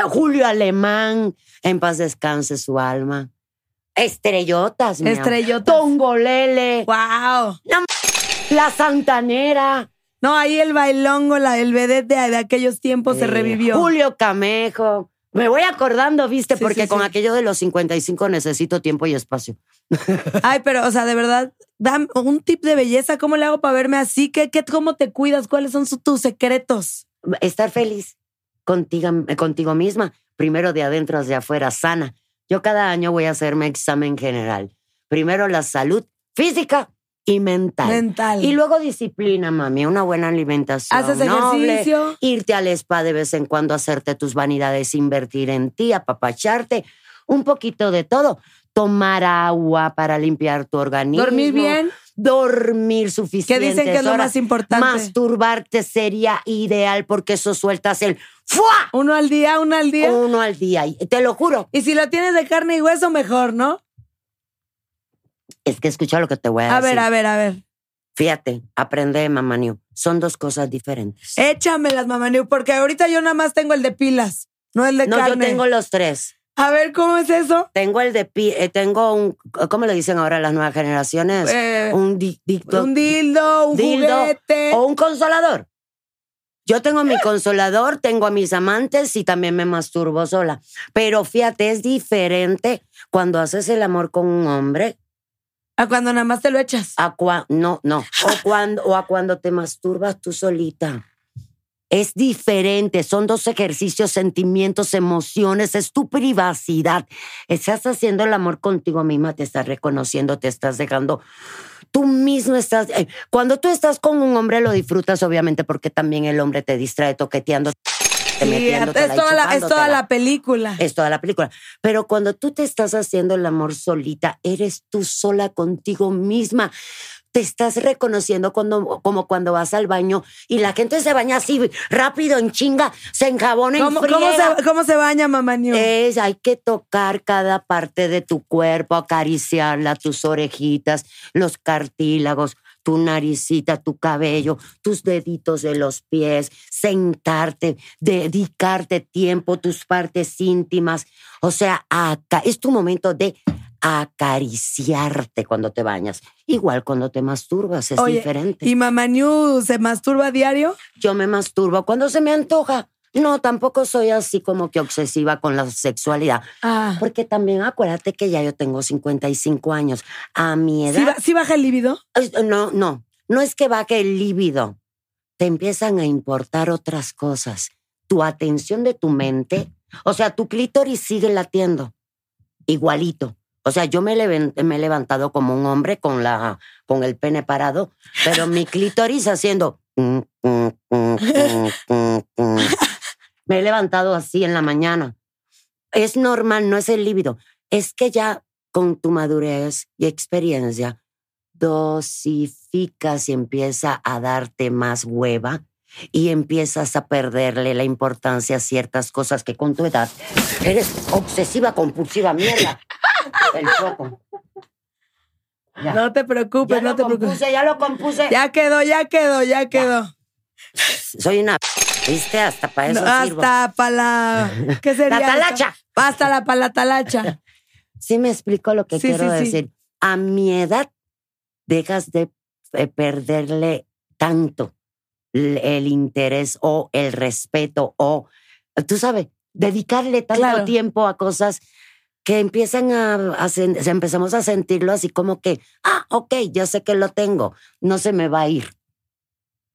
Julio Alemán, en paz descanse su alma. Estrellotas, mi amor. Estrellotas. Tongolele, Wow. la Santanera. No, ahí el bailongo, la, el vedette de, de aquellos tiempos se revivió. Julio Camejo. Me voy acordando, viste, Sí, porque sí, con aquello de los 55 necesito tiempo y espacio. <laughs> Ay, pero, o sea, de verdad, dame un tip de belleza. ¿Cómo le hago para verme así? ¿Qué, qué, ¿Cómo te cuidas? ¿Cuáles son su- tus secretos? estar feliz contigo, contigo misma, primero de adentro hacia afuera, sana. Yo cada año voy a hacerme examen general. Primero la salud física y mental. Mental. Y luego disciplina, mami, una buena alimentación. ¿Haces noble, ejercicio? irte al spa de vez en cuando, hacerte tus vanidades, invertir en ti, apapacharte, un poquito de todo. Tomar agua para limpiar tu organismo. ¿Dormir bien? Dormir Que suficiente. dicen que es lo más importante. Masturbarte sería ideal porque eso sueltas el ¡fua! Uno al día, uno al día. uno al día. Te lo juro. Y si lo tienes de carne y hueso, mejor, ¿no? Es que escucha lo que te voy a, A decir. ver, a ver, a ver. Fíjate, aprende, mamá New. Son dos cosas diferentes. Échamelas, mamá New, porque ahorita yo nada más tengo el de pilas, no el de no, carne. yo tengo los tres. A ver, ¿cómo es eso? Tengo el de pi, eh, tengo un, ¿cómo le dicen ahora las nuevas generaciones? Eh, un di- un dildo, un dildo juguete. o un consolador. Yo tengo mi <laughs> consolador, tengo a mis amantes y también me masturbo sola. Pero fíjate, es diferente cuando haces el amor con un hombre A cuando nada más te lo echas. a cua- no, no, o cuando o a cuando te masturbas tú solita. Es diferente, son dos ejercicios, sentimientos, emociones, es tu privacidad. Estás haciendo el amor contigo misma, te estás reconociendo, te estás dejando. Tú mismo estás. eh, cuando tú estás con un hombre, lo disfrutas, obviamente, porque también el hombre te distrae toqueteando, Sí, es toda, la, es toda la película. es toda la película. Pero cuando tú te estás haciendo el amor solita, eres tú sola contigo misma. Te estás reconociendo cuando, como cuando vas al baño y la gente se baña así rápido, en chinga, se enjabona en ¿Cómo, cómo se, ¿Cómo se baña, mamá New? es, hay que tocar cada parte de tu cuerpo, acariciarla, tus orejitas, los cartílagos, tu naricita, tu cabello, tus deditos de los pies, sentarte, dedicarte tiempo, tus partes íntimas. O sea, acá es tu momento de acariciarte cuando te bañas. Igual cuando te masturbas, es Oye, diferente. ¿Y mamá New se masturba a diario? Yo me masturbo cuando se me antoja. No, tampoco soy así como que obsesiva con la sexualidad. Ah. Porque también acuérdate que ya yo tengo 55 años. A mi ¿Sí, edad. ba- sí baja el libido? Es- No, no. No es que baje el líbido. Te empiezan a importar otras cosas. Tu atención de tu mente. O sea, tu clítoris sigue latiendo. Igualito. O sea, yo me, he levantado como un hombre con, la, con el pene parado, pero mi clítoris haciendo. Me he levantado así en la mañana. Es normal, no es el líbido. Es que ya con tu madurez y experiencia, dosificas y empieza a darte más hueva y empiezas a perderle la importancia a ciertas cosas que con tu edad eres obsesiva, compulsiva, mierda. El foco. Ya, No te preocupes, ya no te preocupes. compuse, ya lo compuse. Ya quedó, ya quedó, ya quedó. Soy una... ¿Viste? Hasta para eso No, hasta para la... ¿Qué sería? La talacha. Hasta la para la talacha. Sí me explico lo que Sí, quiero sí, sí. decir. A mi edad dejas de perderle tanto el interés o el respeto o, tú sabes, dedicarle tanto Claro. tiempo a cosas que empiezan a, a empezamos a sentirlo así como que, ah, ok, ya sé que lo tengo, no se me va a ir.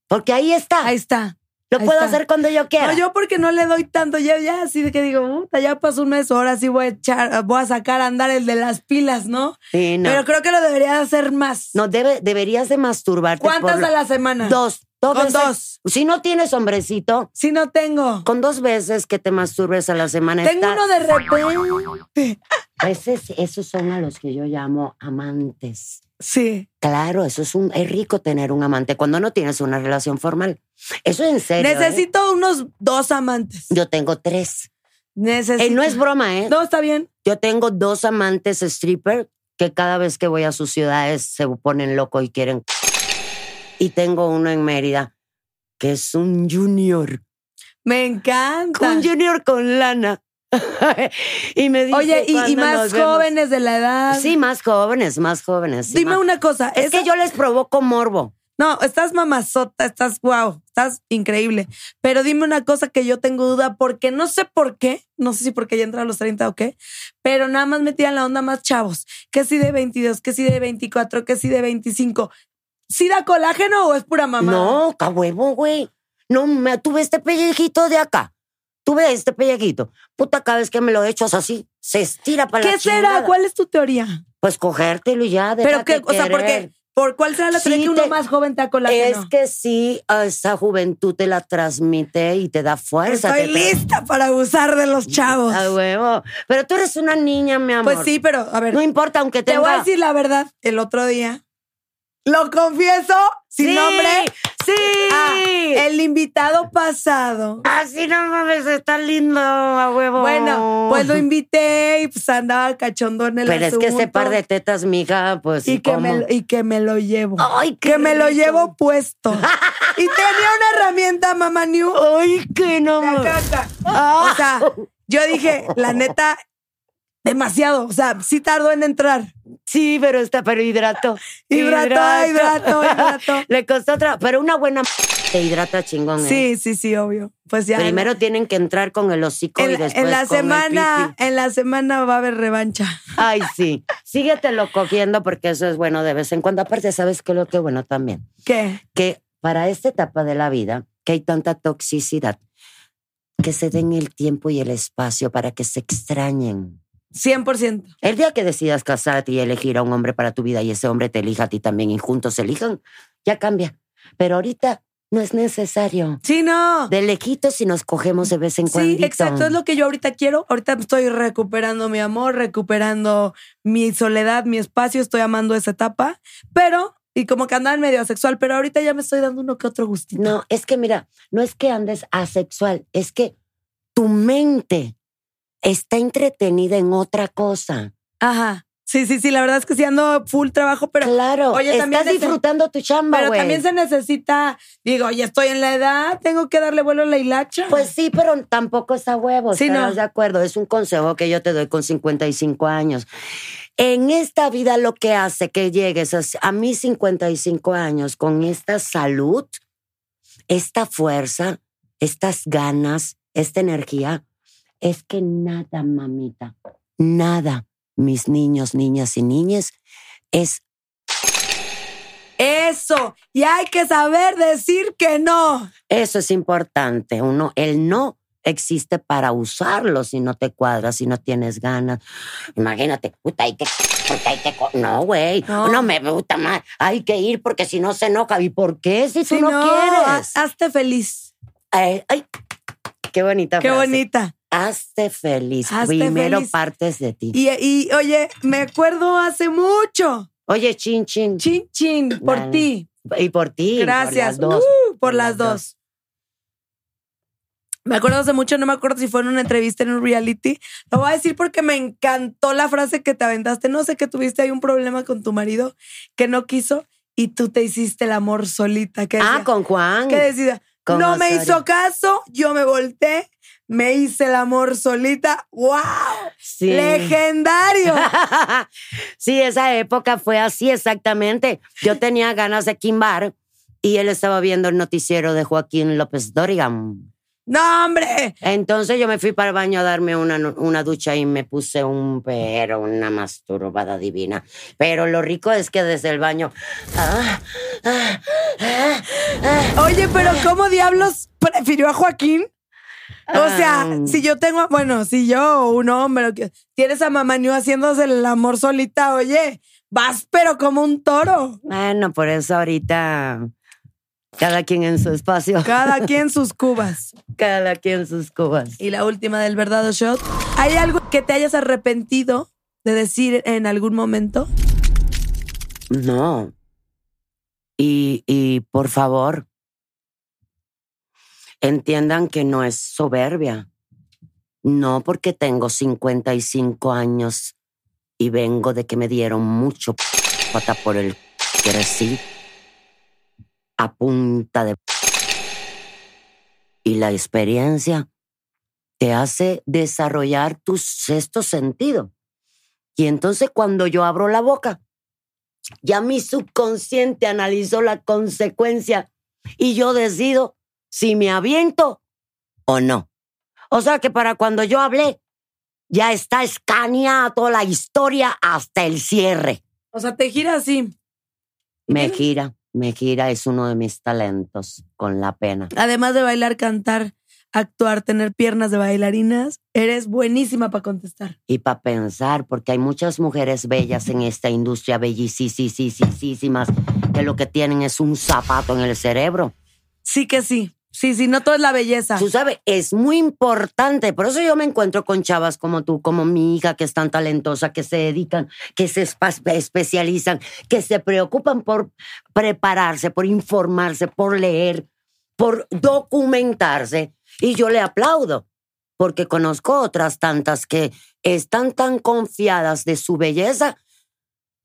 Porque ahí está, Ahí está. lo ahí puedo está. hacer cuando yo quiera. No, yo porque no le doy tanto, ya, ya, así de que digo, ya pasó un mes, ahora sí voy a echar, voy a sacar a andar el de las pilas, ¿no? Sí, no. Pero creo que lo debería hacer más. No, debe, deberías de masturbarte. ¿Cuántas por- a la semana? Dos. Dos Con veces. dos. Si no tienes hombrecito, Si no tengo. con dos veces que te masturbes a la semana. Tengo uno de repente. Ese es- esos son a los que yo llamo amantes. Sí. Claro, eso es un, es rico tener un amante cuando no tienes una relación formal. Eso en serio. ¿eh? Necesito unos dos amantes. Yo tengo tres. Necesito. Eh, no es broma, ¿eh? No, está bien. Yo tengo dos amantes stripper que cada vez que voy a sus ciudades se ponen locos y quieren. Y tengo uno en Mérida que es un junior. Me encanta. Un junior con lana. <laughs> y me dice Oye, y, y más vemos. jóvenes de la edad. Sí, más jóvenes, más jóvenes. Dime más- una cosa. Es esa- que yo les provoco morbo. No, estás mamazota, estás wow, estás increíble. Pero dime una cosa que yo tengo duda, porque no sé por qué, no sé si porque ya entra a los 30 o qué, pero nada más me tiran la onda más chavos. Que si de 22, que si de 24, que si de 25. ¿Sí da colágeno o es pura mamá? No, ca huevo, güey. No, me tuve este pellejito de acá. Tuve este pellejito. Puta, cada vez que me lo echas así, se estira para la ¿Qué será? chingada. ¿Cuál es tu teoría? Pues cogértelo y ya, Pero que, o sea, querer. porque, ¿por cuál será la Sí, teoría que uno te- más joven te da colágeno? Es que sí, a esa juventud te la transmite y te da fuerza. Estoy te- lista para abusar de los chavos. A huevo. Pero tú eres una niña, mi amor. Pues sí, pero a ver, No importa, aunque te tenga... voy a decir la verdad. El otro día, lo confieso, sin Sí, nombre, ¡Sí! Ah, el invitado pasado. Así no mames, está lindo, a huevo. Bueno, pues lo invité y pues andaba cachondo en el Pero es que ese par de tetas, mija, pues. y que, ¿cómo? me, y que me lo llevo. Ay, qué que me lo llevo puesto. <laughs> y tenía una herramienta, mamá New. Ay, que no. Ah. O sea, yo dije, la neta, demasiado. O sea, sí tardó en entrar. Sí, pero está, pero hidrato. <laughs> Hidrato, hidrato, hidrato. <laughs> Le costó otra, pero una buena te hidrata chingón. ¿eh? Sí, sí, sí, obvio. Pues ya. Primero tienen que entrar con el hocico y después en la con el semana, pipí. en la semana va a haber revancha. Ay, <laughs> sí. Síguetelo cogiendo porque eso es bueno de vez en cuando. Aparte, ¿sabes qué es lo que bueno también? ¿Qué? Que para esta etapa de la vida, que hay tanta toxicidad, que se den el tiempo y el espacio para que se extrañen. 100%. El día que decidas casarte y elegir a un hombre para tu vida y ese hombre te elija a ti también y juntos se elijan, ya cambia. Pero ahorita no es necesario. Sí, no. De lejitos si nos cogemos de vez en cuando. Sí, exacto, es lo que yo ahorita quiero. Ahorita estoy recuperando mi amor, recuperando mi soledad, mi espacio, estoy amando esa etapa, pero, y como que andaba en medio asexual, pero ahorita ya me estoy dando uno que otro gustito. No, es que mira, no es que andes asexual, es que tu mente está entretenida en otra cosa. Ajá. Sí, sí, sí, la verdad es que sí ando full trabajo, pero, claro, oye, también estás disfrutando tu chamba, pero también se necesita, digo, ya estoy en la edad, tengo que darle vuelo a la hilacha. Pues sí, pero tampoco es a huevo. Sí, ¿estarás no. de acuerdo? Es un consejo que yo te doy con 55 años. En esta vida lo que hace que llegues a, a mis 55 años con esta salud, esta fuerza, estas ganas, esta energía, es que nada, mamita, nada, mis niños, niñas y niñas, es Eso, y hay que saber decir que no. Eso es importante. Uno, el no existe para usarlo si no te cuadras, si no tienes ganas. Imagínate, puta, hay que, porque hay que, no, güey, No. no. me gusta más, hay que ir porque si no se enoja. ¿Y por qué si tú no, quieres? hazte feliz. Ay, ay, qué bonita Qué frase. bonita. Hazte feliz. Hazte Primero feliz. partes de ti. Y, y, oye, me acuerdo hace mucho. Oye, chin, chin. Chin, chin, por ti. Y por ti. Gracias. Por las dos. Uh, por las dos. Me acuerdo hace mucho, no me acuerdo si fue en una entrevista en un reality. Lo voy a decir porque me encantó la frase que te aventaste. No sé que tuviste ahí un problema con tu marido que no quiso y tú te hiciste el amor solita. Que Ah, decía, con Juan. que decía, no me hizo caso, yo me volteé, me hice el amor solita. ¡Wow! Sí. Legendario. <laughs> sí, esa época fue así exactamente. Yo tenía ganas de quimbar y él estaba viendo el noticiero de Joaquín López Dorigan. no, hombre. Entonces yo me fui para el baño a darme una, una ducha y me puse un pero, una masturbada divina. Pero lo rico es que desde el baño... ah, ah, ah, ah. Oye, pero ¿cómo diablos prefirió a Joaquín? O sea, Ah. si yo tengo, bueno, si yo, un hombre, tienes a Mamá New haciéndose el amor solita, oye, vas pero como un toro. Bueno, por eso ahorita Cada quien en su espacio. Cada <laughs> quien sus cubas. Cada quien sus cubas. Y la última del verdadero shot. ¿Hay algo que te hayas arrepentido de decir en algún momento? No. Y, y por favor, entiendan que no es soberbia. No porque tengo 55 años y vengo de que me dieron mucho pata por el crecí a punta de y la experiencia te hace desarrollar tu sexto sentido. Y entonces cuando yo abro la boca, ya mi subconsciente analizó la consecuencia y yo decido si me aviento o no. O sea que para cuando yo hablé, ya está escaneada toda la historia hasta el cierre. O sea, te gira así. Me gira, me gira, es uno de mis talentos con la pena. Además de bailar, cantar, actuar, tener piernas de bailarinas, eres buenísima para contestar. Y para pensar, porque hay muchas mujeres bellas en esta industria, bellísimas, que lo que tienen es un zapato en el cerebro. Sí que sí. Sí, sí, no todo es la belleza. Tú sabes, es muy importante. Por eso yo me encuentro con chavas como tú, como mi hija, que es tan talentosa, que se dedican, que se especializan, que se preocupan por prepararse, por informarse, por leer, por documentarse. Y yo le aplaudo, porque conozco otras tantas que están tan confiadas de su belleza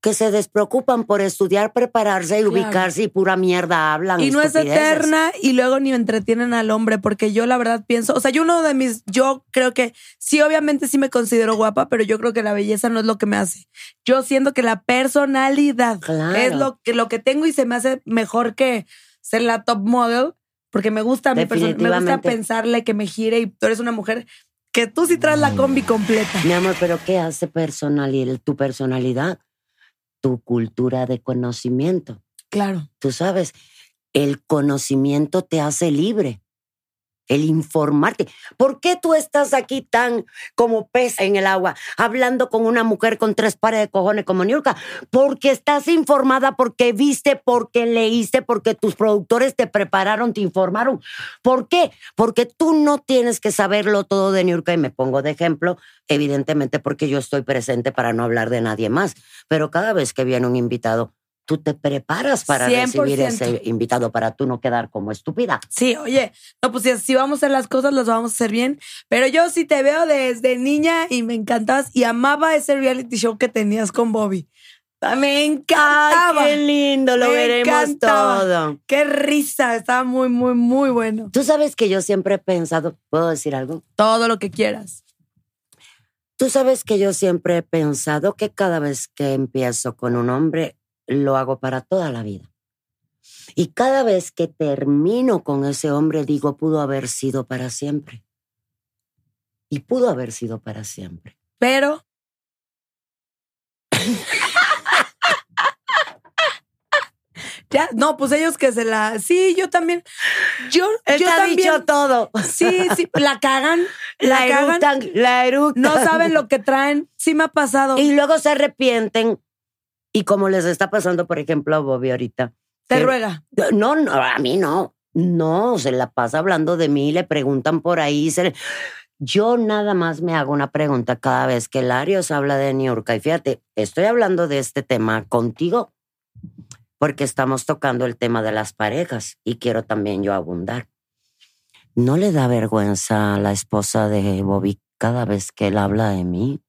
que se despreocupan por estudiar, prepararse y ubicarse y pura mierda hablan. Y no es eterna y luego ni entretienen al hombre, porque yo la verdad pienso, o sea, yo uno de mis, yo creo que sí, obviamente sí me considero guapa, pero yo creo que la belleza no es lo que me hace. Yo siento que la personalidad es lo que, lo que tengo y se me hace mejor que ser la top model, porque me gusta mi persona, me gusta pensarle que me gire y tú eres una mujer que tú sí traes la combi completa. Mi amor, pero ¿qué hace personalidad, tu personalidad? Tu cultura de conocimiento. Claro. Tú sabes, el conocimiento te hace libre. El informarte. ¿Por qué tú estás aquí tan como pez en el agua, hablando con una mujer con tres pares de cojones como Niurka? Porque estás informada, porque viste, porque leíste, porque tus productores te prepararon, te informaron. ¿Por qué? Porque tú no tienes que saberlo todo de Niurka y me pongo de ejemplo evidentemente porque yo estoy presente para no hablar de nadie más, pero cada vez que viene un invitado, tú te preparas para recibir ese invitado para tú no quedar como estúpida. Sí, oye, no, pues si, vamos a hacer las cosas, las vamos a hacer bien, pero yo sí te veo desde niña y me encantabas y amaba ese reality show que tenías con Bobby. Ah, me encantaba. qué lindo, lo veremos todo. Qué risa, estaba muy, muy, muy bueno. Tú sabes que yo siempre he pensado, ¿puedo decir algo? Todo lo que quieras. Tú sabes que yo siempre he pensado que cada vez que empiezo con un hombre, lo hago para toda la vida. Y cada vez que termino con ese hombre, digo, pudo haber sido para siempre. Y pudo haber sido para siempre. Pero <laughs> Ya, no, pues ellos que se la. Sí, yo también. Yo, Él yo te también. dicho todo. Sí, sí, la cagan. <laughs> La, eructan, la eructan. No saben lo que traen. Sí me ha pasado. Y luego se arrepienten. Y como les está pasando, por ejemplo, a Bobby ahorita. Te ruega. No, no, a mí no. No, se la pasa hablando de mí, le preguntan por ahí. Yo nada más me hago una pregunta cada vez que Larios habla de New York. Y fíjate, estoy hablando de este tema contigo porque estamos tocando el tema de las parejas y quiero también yo abundar. ¿No le da vergüenza a la esposa de Bobby cada vez que él habla de mí?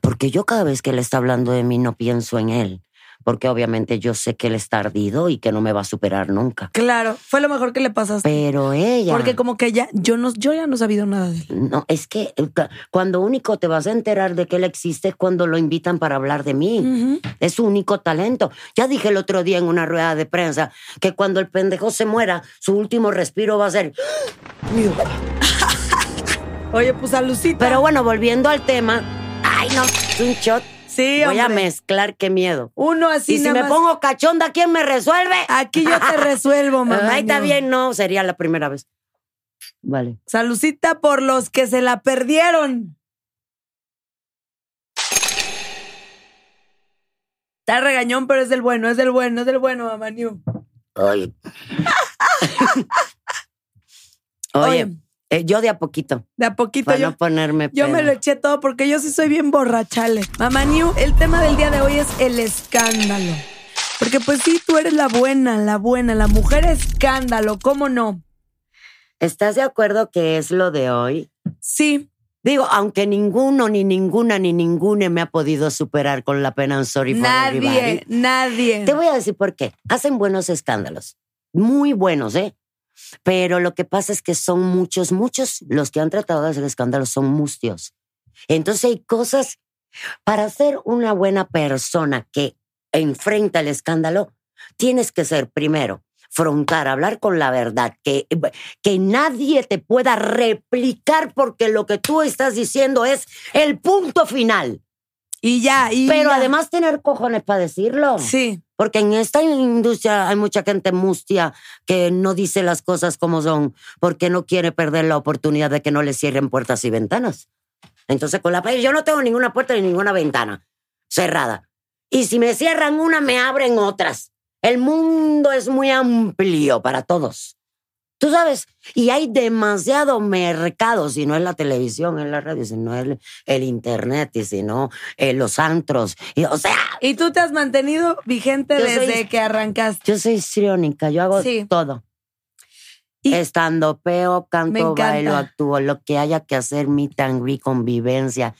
Porque yo cada vez que él está hablando de mí no pienso en él, porque obviamente yo sé que él está ardido y que no me va a superar nunca. Claro, fue lo mejor que le pasaste. Pero ella. Porque como que ya, yo no, yo ya no he sabido nada de él. No, es que eh, cuando único te vas a enterar de que él existe es cuando lo invitan para hablar de mí. Es su único talento. Ya dije el otro día en una rueda de prensa que cuando el pendejo se muera, su último respiro va a ser. <laughs> Oye, pues a Lucita. Pero bueno, volviendo al tema. Ay, no, es un shot Sí, Voy a mezclar, qué miedo. Uno así. Y si me pongo cachonda, ¿quién me resuelve? Aquí yo te <laughs> resuelvo, mamá. Ahí está bien, no, sería la primera vez. Vale. Salucita por los que se la perdieron. Está regañón, pero es del bueno, es del bueno, es del bueno, mamá New. <laughs> Oye, Oye. Eh, yo de a poquito, De a poquito para yo, no ponerme yo me lo eché todo porque yo sí soy bien borrachale. Mamá New, el tema del día de hoy es el escándalo. Porque pues sí, tú eres la buena, la buena, la mujer escándalo, ¿cómo no? ¿Estás de acuerdo que es lo de hoy? Sí, Digo, aunque ninguno, ni ninguna, ni ninguna me ha podido superar con la pena I'm sorry nadie, nadie. Te voy a decir por qué. Hacen buenos escándalos. Muy buenos, ¿eh? Pero lo que pasa es que son muchos, muchos los que han tratado de hacer escándalos son mustios. Entonces hay cosas para ser una buena persona que enfrenta el escándalo, tienes que ser primero frontal, hablar con la verdad, que, que nadie te pueda replicar porque lo que tú estás diciendo es el punto final. Y ya, y Pero ya. además tener cojones para decirlo. Sí, Porque en esta industria hay mucha gente mustia que no dice las cosas como son porque no quiere perder la oportunidad de que no le cierren puertas y ventanas. Entonces, con la yo no tengo ninguna puerta ni ninguna ventana cerrada. Y si me cierran una, me abren otras. El mundo es muy amplio para todos. Tú sabes, y hay demasiado mercado, si no es la televisión, es la radio, si no es el, el internet, y si no, eh, los antros. Y, o sea, y tú te has mantenido vigente soy- desde que arrancaste. yo soy histriónica, yo hago Sí. todo. Y- Estando peo, canto, bailo, actúo, lo que haya que hacer, meet and greet, convivencia,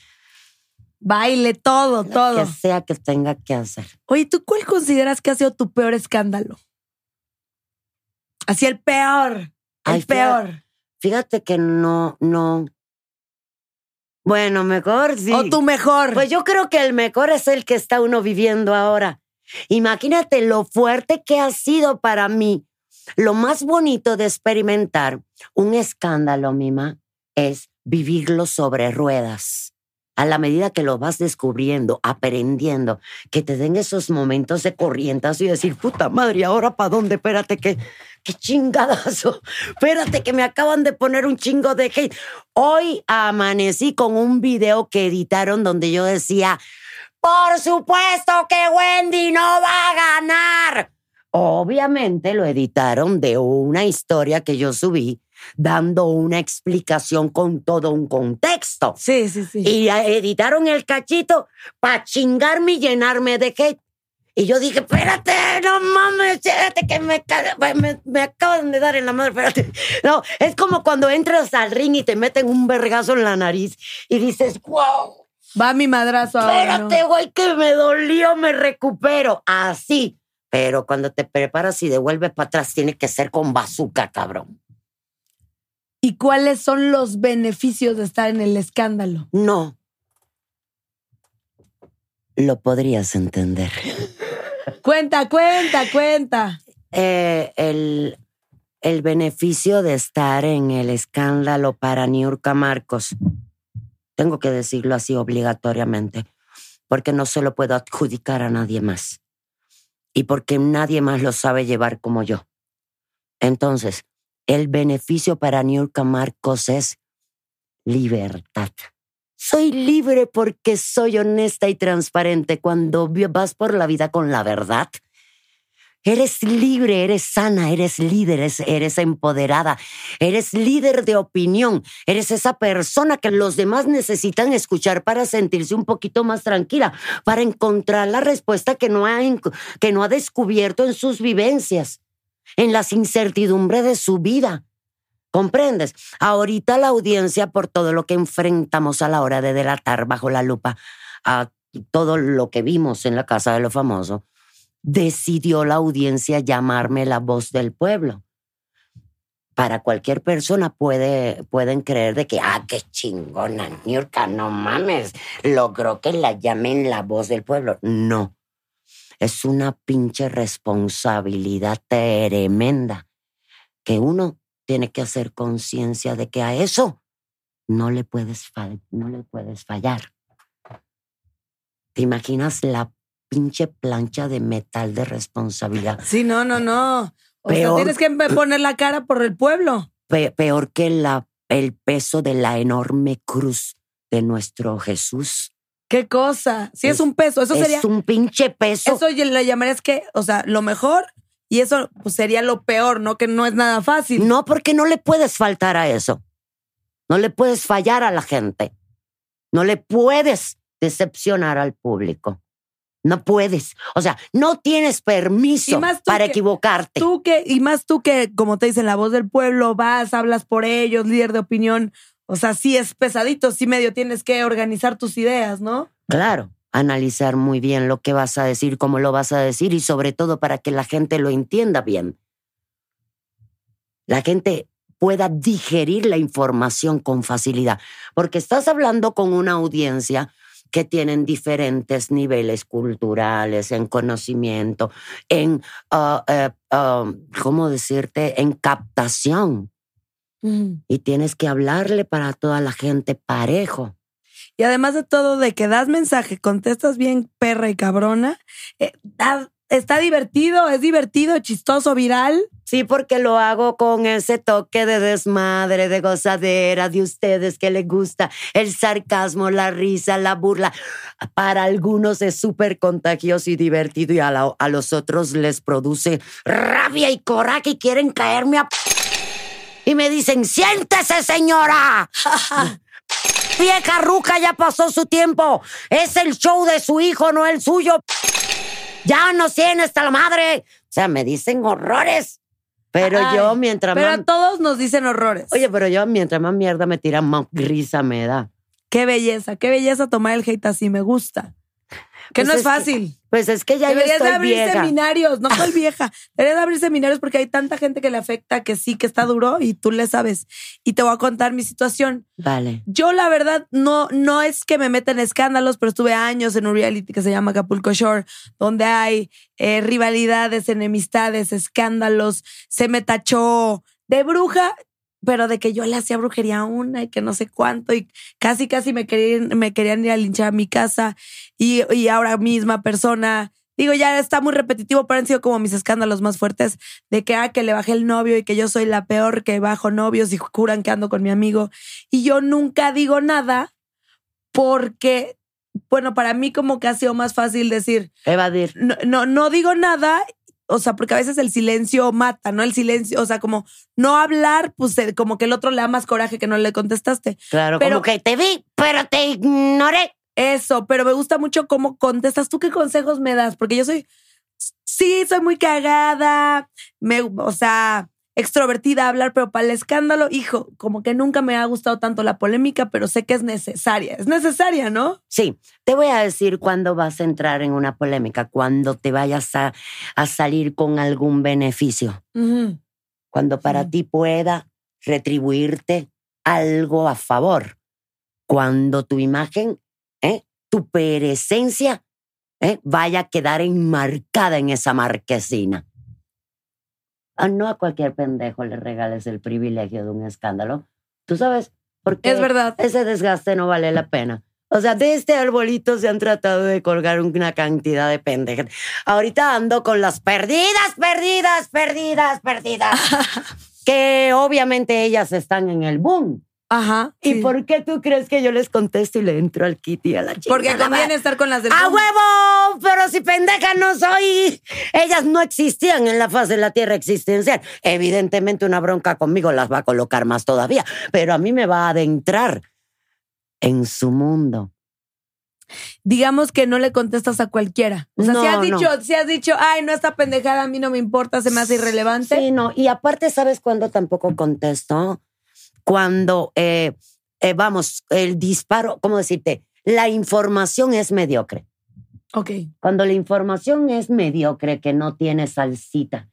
Baile, todo, lo todo. que sea que tenga que hacer. Oye, ¿tú cuál consideras que ha sido tu peor escándalo? Así el peor. El Ay, peor. Fíjate que no, no. Bueno, mejor sí. O tu mejor. Pues yo creo que el mejor es el que está uno viviendo ahora. Imagínate lo fuerte que ha sido para mí. Lo más bonito de experimentar un escándalo, Mima, es vivirlo sobre ruedas. A la medida que lo vas descubriendo, aprendiendo, que te den esos momentos de corrientazo y decir, puta madre, ¿ahora para dónde? Espérate, que, qué chingadazo. Espérate, que me acaban de poner un chingo de hate. Hoy amanecí con un video que editaron donde yo decía, por supuesto que Wendy no va a ganar. Obviamente lo editaron de una historia que yo subí dando una explicación con todo un contexto. sí, sí, sí. Y editaron el cachito para chingarme y llenarme de hate. Y yo dije, espérate, no mames, espérate que me, me, me acaban de dar en la madre, espérate. <laughs> No, es como cuando entras al ring y te meten un vergazo en la nariz y dices, wow, Va mi madrazo ahora. espérate, güey, que me dolió, me recupero. Así. Pero cuando te preparas y devuelves para atrás, tiene que ser con bazooka, cabrón. ¿Y cuáles son los beneficios de estar en el escándalo? No. Lo podrías entender. Cuenta, cuenta, cuenta. Eh, el, el beneficio de estar en el escándalo para Niurka Marcos. Tengo que decirlo así obligatoriamente, porque no se lo puedo adjudicar a nadie más. Y porque nadie más lo sabe llevar como yo. Entonces, el beneficio para Niurka Marcos es libertad. Soy libre porque soy honesta y transparente. Cuando vas por la vida con la verdad, Eres libre, eres sana, eres líder, eres, empoderada, eres líder de opinión, eres esa persona que los demás necesitan escuchar para sentirse un poquito más tranquila, para encontrar la respuesta que no ha, que no ha descubierto en sus vivencias, en las incertidumbres de su vida. ¿Comprendes? Ahorita la audiencia, por todo lo que enfrentamos a la hora de delatar bajo la lupa a todo lo que vimos en la Casa de lo Famoso, decidió la audiencia llamarme la voz del pueblo. Para cualquier persona puede, pueden creer de que, ah, qué chingona, Niurka, no mames, logró que la llamen la voz del pueblo. No, es una pinche responsabilidad tremenda que uno tiene que hacer conciencia de que a eso no le puedes, no le puedes fallar. ¿Te imaginas la pinche plancha de metal de responsabilidad? Sí, no, no, no. O sea, tienes que empe- poner la cara por el pueblo. Pe- peor que la, el peso de la enorme cruz de nuestro Jesús. ¿Qué cosa? Sí, es, Es- un peso. Eso es sería. un pinche peso. Eso le llamarías que, o sea, lo mejor Y eso pues, sería lo peor, ¿no? Que no es nada fácil. No, porque no le puedes faltar a eso. No le puedes fallar a la gente. No le puedes decepcionar al público. No puedes. O sea, no tienes permiso para que- equivocarte. Tú que, y más tú que, como te dicen, la voz del pueblo, vas, hablas por ellos, líder de opinión. O sea, sí es pesadito, sí medio tienes que organizar tus ideas, ¿no? Claro, analizar muy bien lo que vas a decir, cómo lo vas a decir y sobre todo para que la gente lo entienda bien. La gente pueda digerir la información con facilidad, porque estás hablando con una audiencia que tienen diferentes niveles culturales, en conocimiento, en, ah, eh, ah, ¿cómo decirte?, en captación. Y tienes que hablarle para toda la gente parejo. Y además de todo, de que das mensaje, contestas bien perra y cabrona, eh, da- está divertido, es divertido, chistoso, viral. Sí, porque lo hago con ese toque de desmadre, de gozadera de ustedes que les gusta el sarcasmo, la risa, la burla. Para algunos es súper contagioso y divertido y a, la- a los otros les produce rabia y coraje y quieren caerme a... Y me dicen, siéntese señora. <laughs> Vieja ruca ya pasó su tiempo. Es el show de su hijo, no el suyo. Ya no tiene hasta la madre. O sea, me dicen horrores. Pero Ay, yo mientras Pero más... a todos nos dicen horrores. Oye, pero yo mientras más mierda me tira, más risa me da. qué belleza, qué belleza tomar el hate así, me gusta. Que Pues no es, es que fácil. Pues es que ya yo Deberías de estoy abrir vieja. seminarios, no soy <laughs> vieja. Deberías de abrir seminarios porque hay tanta gente que le afecta que sí, que está duro y tú le sabes. Y te voy a contar mi situación. Vale. Yo, la verdad, no, no es que me meta en escándalos, pero estuve años en un reality que se llama Acapulco Shore, donde hay eh, rivalidades, enemistades, escándalos. Se me tachó de bruja, pero de que yo le hacía brujería a una y que no sé cuánto, y casi, casi me querían, me querían ir a linchar a mi casa, y, y ahora misma persona. Digo, ya está muy repetitivo, pero han sido como mis escándalos más fuertes de que, ah, que le bajé el novio y que yo soy la peor que bajo novios y juran que ando con mi amigo y yo nunca digo nada porque, bueno, para mí como que ha sido más fácil decir, Evadir. no, no, no digo nada, o sea, porque a veces el silencio mata, ¿no? El silencio, o sea, como no hablar, pues eh, como que el otro le da más coraje que no le contestaste. Claro, Pero- como que te vi, pero te ignoré. Eso, pero me gusta mucho cómo contestas. ¿Tú qué consejos me das? Porque yo soy, sí, soy muy cagada, me, o sea, extrovertida a hablar, pero para el escándalo, hijo, como que nunca me ha gustado tanto la polémica, pero sé que es necesaria. Es necesaria, ¿no? Sí, te voy a decir cuándo vas a entrar en una polémica, cuando te vayas a, a salir con algún beneficio, cuando para ti pueda retribuirte algo a favor, cuando tu imagen, ¿eh? tu presencia, ¿eh? vaya a quedar enmarcada en esa marquesina. Ah, no a cualquier pendejo le regales el privilegio de un escándalo. ¿Tú sabes por qué? Es verdad. ese desgaste no vale la pena. O sea, de este arbolito se han tratado de colgar una cantidad de pendejas. Ahorita ando con las perdidas, perdidas, perdidas, perdidas. <laughs> que obviamente ellas están en el boom. Ajá. ¿Y sí. por qué tú crees que yo les contesto y le entro al kitty a la chica? Porque conviene estar con las del ¡A huevo! Pero si pendeja no soy. Ellas no existían en la faz de la tierra existencial. Evidentemente una bronca conmigo las va a colocar más todavía, pero a mí me va a adentrar en su mundo. Digamos que no le contestas a cualquiera. O sea, No, si has no. dicho, si has dicho, ay, no esta pendejada a mí no me importa, se me hace irrelevante. Sí, no. Y aparte, ¿sabes cuándo tampoco contesto? Cuando, eh, eh, vamos, el disparo, ¿cómo decirte? La información es mediocre. Ok. Cuando la información es mediocre, que no tiene salsita.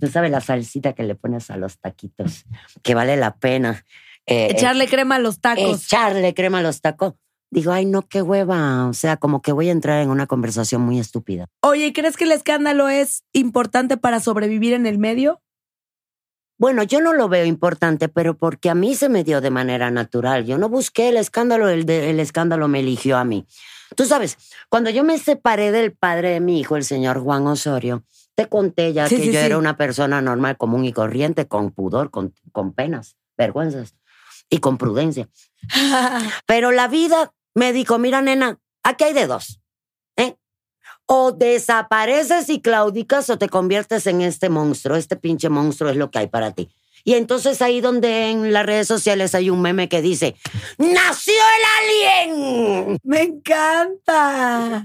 Tú sabes la salsita que le pones a los taquitos, que vale la pena. eh, Echarle crema a los tacos. echarle crema a los tacos. Digo, ay, no, qué hueva. O sea, como que voy a entrar en una conversación muy estúpida. Oye, ¿crees que el escándalo es importante para sobrevivir en el medio? Bueno, yo no lo veo importante, pero porque a mí se me dio de manera natural. Yo no busqué el escándalo, el, de- el escándalo me eligió a mí. Tú sabes, cuando yo me separé del padre de mi hijo, el señor Juan Osorio, te conté ya Sí, que sí, yo sí. era una persona normal, común y corriente, con pudor, con, con penas, vergüenzas y con prudencia. <laughs> Pero la vida me dijo, mira, nena, aquí hay de dos. O desapareces y claudicas o te conviertes en este monstruo. Este pinche monstruo es lo que hay para ti. Y entonces ahí donde en las redes sociales hay un meme que dice, ¡Nació el alien! Me encanta.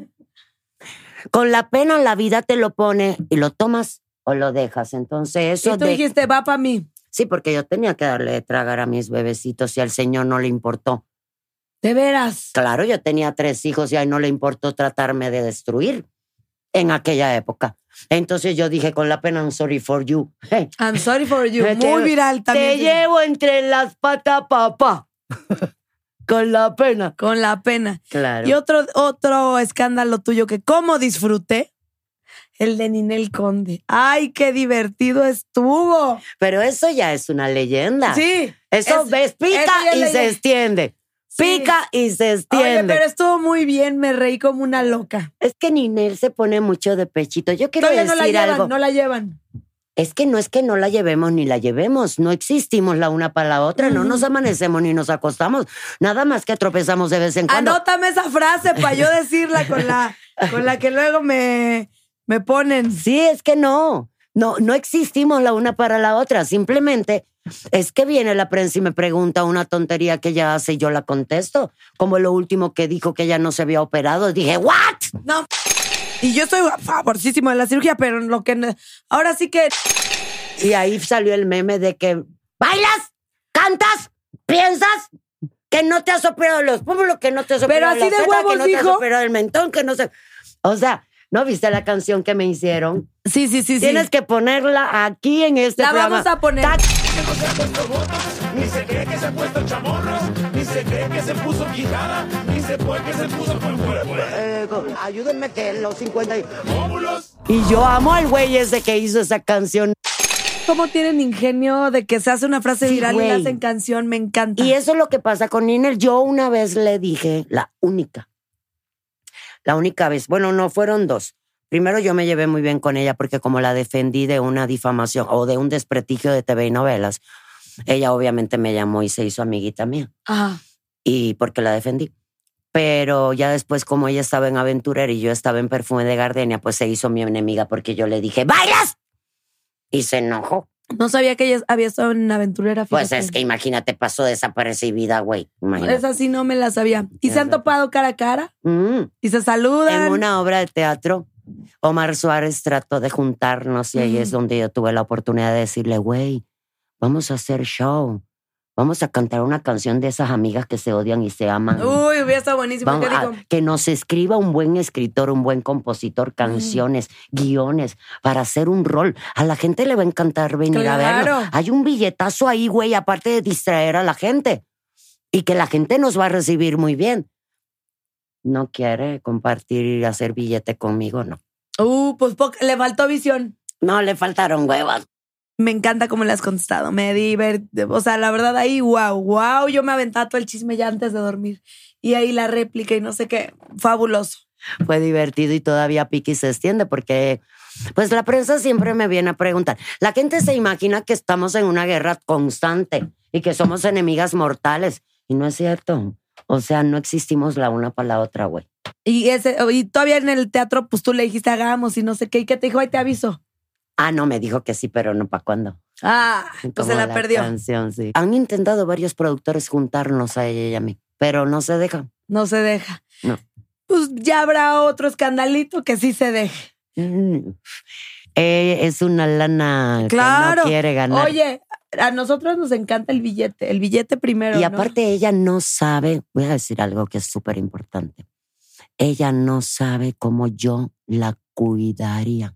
Con la pena la vida te lo pone y lo tomas o lo dejas. Entonces eso y tú de- dijiste, va para mí. Sí, porque yo tenía que darle de tragar a mis bebecitos y al señor no le importó. De veras. Claro, yo tenía tres hijos y a él no le importó tratarme de destruir en aquella época. Entonces yo dije con la pena, I'm sorry for you. <laughs> I'm sorry for you. Te- Muy viral también. te llevo entre las patas, papá. <laughs> con la pena. Con la pena. Claro. Y otro, otro escándalo tuyo que cómo disfruté, el de Ninel Conde. ¡Ay, qué divertido estuvo! Pero eso ya es una leyenda. Sí. Eso es- ves, pica eso ya y se extiende. Sí. Pica y se Oye, extiende. pero estuvo muy bien, me reí como una loca. Es que Ninel se pone mucho de pechito. Yo quiero Todavía no la decir llevan, algo. no la llevan. Es que no es que no la llevemos ni la llevemos, no existimos la una para la otra, no nos amanecemos ni nos acostamos, nada más que tropezamos de vez en cuando. Anótame esa frase para yo decirla con la, con la que luego me, me ponen. Sí, es que no, no, no existimos la una para la otra, simplemente es que viene la prensa y me pregunta una tontería que ella hace y yo la contesto, como lo último que dijo que ella no se había operado, dije, ¿what? No. Y yo estoy a favorísimo de la cirugía, pero lo que no- ahora sí que Y ahí salió el meme de que bailas, cantas, piensas que no te has operado los pómulos, que no te has Pero operado así la de huevos que no te has dijo. operado el mentón, que no sé. O sea, ¿no viste la canción que me hicieron? sí, sí, sí, sí. Tienes que ponerla aquí en este la programa. vamos a poner. Tac. Ni se cree que se ha puesto chamorros, ni se cree que se puso quijada, ni se puede que se puso con Eh, ayúdenme que los 50 y... pómulos. Y yo amo al güey ese que hizo esa canción. ¿Cómo tienen ingenio de que se hace una frase Sí, viral y la güey. hacen canción? Me encanta. Y eso es lo que pasa con Ninel. Yo una vez le dije, la única, la única vez, bueno, no, fueron dos. Primero yo me llevé muy bien con ella porque como la defendí de una difamación o de un desprestigio de TV y novelas, ella obviamente me llamó y se hizo amiguita mía. Ajá. Y porque la defendí. Pero ya después, como ella estaba en Aventurera y yo estaba en Perfume de Gardenia, pues se hizo mi enemiga porque yo le dije, ¡bailas! Y se enojó. No sabía que ella había estado en aventurera. Pues es que imagínate, pasó desapercibida, güey. Imagínate. Esa sí no me la sabía. ¿Y se han topado cara a cara? Mm. ¿Y se saludan? En una obra de teatro, Omar Suárez trató de juntarnos y ahí es donde yo tuve la oportunidad de decirle, güey, vamos a hacer show. Vamos a cantar una canción de esas amigas que se odian y se aman. Uy, hubiera estado buenísimo. Que nos escriba un buen escritor, un buen compositor, canciones, guiones, para hacer un rol. A la gente le va a encantar venir a verlo. Claro. Hay un billetazo ahí, güey, aparte de distraer a la gente. Y que la gente nos va a recibir muy bien. No quiere compartir y hacer billete conmigo, no. Uh, pues le faltó visión. No, le faltaron huevas. Me encanta cómo le has contestado. Me divertí. O sea, la verdad ahí, wow, wow. Yo me aventaba todo el chisme ya antes de dormir. Y ahí la réplica y no sé qué. Fabuloso. Fue divertido y todavía Piqui se extiende porque, pues la prensa siempre me viene a preguntar. La gente se imagina que estamos en una guerra constante y que somos enemigas mortales. Y no es cierto. O sea, no existimos la una para la otra, güey. Y, ese, y todavía en el teatro, pues tú le dijiste hagamos y no sé qué. ¿Y qué te dijo? Ahí te aviso. Ah, no, me dijo que sí, pero no para cuándo. Ah, pues Como se la, perdió. canción, sí. Han intentado varios productores juntarnos a ella y a mí, pero no se dejan. No se deja. No. Pues ya habrá otro escandalito que sí se deje. Mm. Eh, es una lana que Claro. no quiere ganar. Oye, a nosotros nos encanta el billete. El billete primero. Y ¿no? aparte ella no sabe, voy a decir algo que es súper importante. Ella no sabe cómo yo la cuidaría,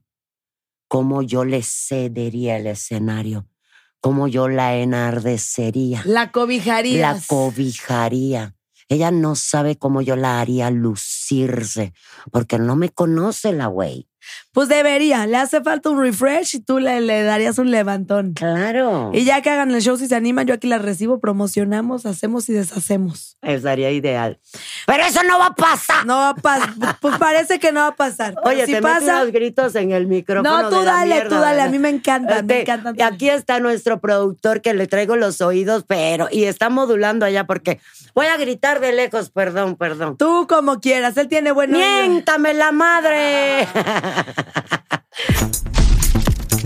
cómo yo le cedería el escenario, cómo yo la enardecería, La cobijarías. la cobijaría. Ella no sabe cómo yo la haría lucirse, porque no me conoce la güey. Pues debería, le hace falta un refresh y tú le, le darías un levantón. Claro. Y ya que hagan el show, si se animan, yo aquí las recibo, promocionamos, hacemos y deshacemos. Estaría ideal. Pero eso no va a pasar. No va a pasar, <laughs> pues parece que no va a pasar. Oye, si te pasa, unos gritos en el micrófono. no, tú de la dale, mierda, tú dale, a mí me encanta, me Este, encantan. y aquí está nuestro productor que le traigo los oídos, pero y está modulando allá porque voy a gritar de lejos, perdón, perdón. Tú como quieras, él tiene buen oído. ¡Miéntame la madre! <laughs>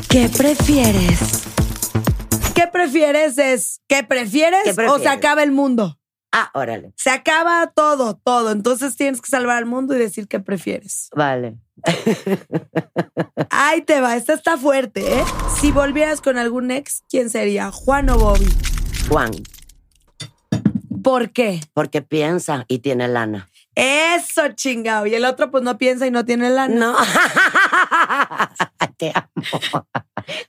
¿Qué prefieres? ¿Qué prefieres es, ¿qué prefieres, ¿Qué o se acaba el mundo? ah, órale. Se acaba todo, todo. Entonces tienes que salvar al mundo y decir qué prefieres. Vale. <laughs> Ahí te va, esta está fuerte, ¿eh? Si volvieras con algún ex, ¿quién sería? ¿Juan o Bobby? Juan, ¿Por qué? porque piensa y tiene lana. Eso, chingado. Y el otro, pues no piensa y no tiene lana. No. <laughs> <laughs> Te amo.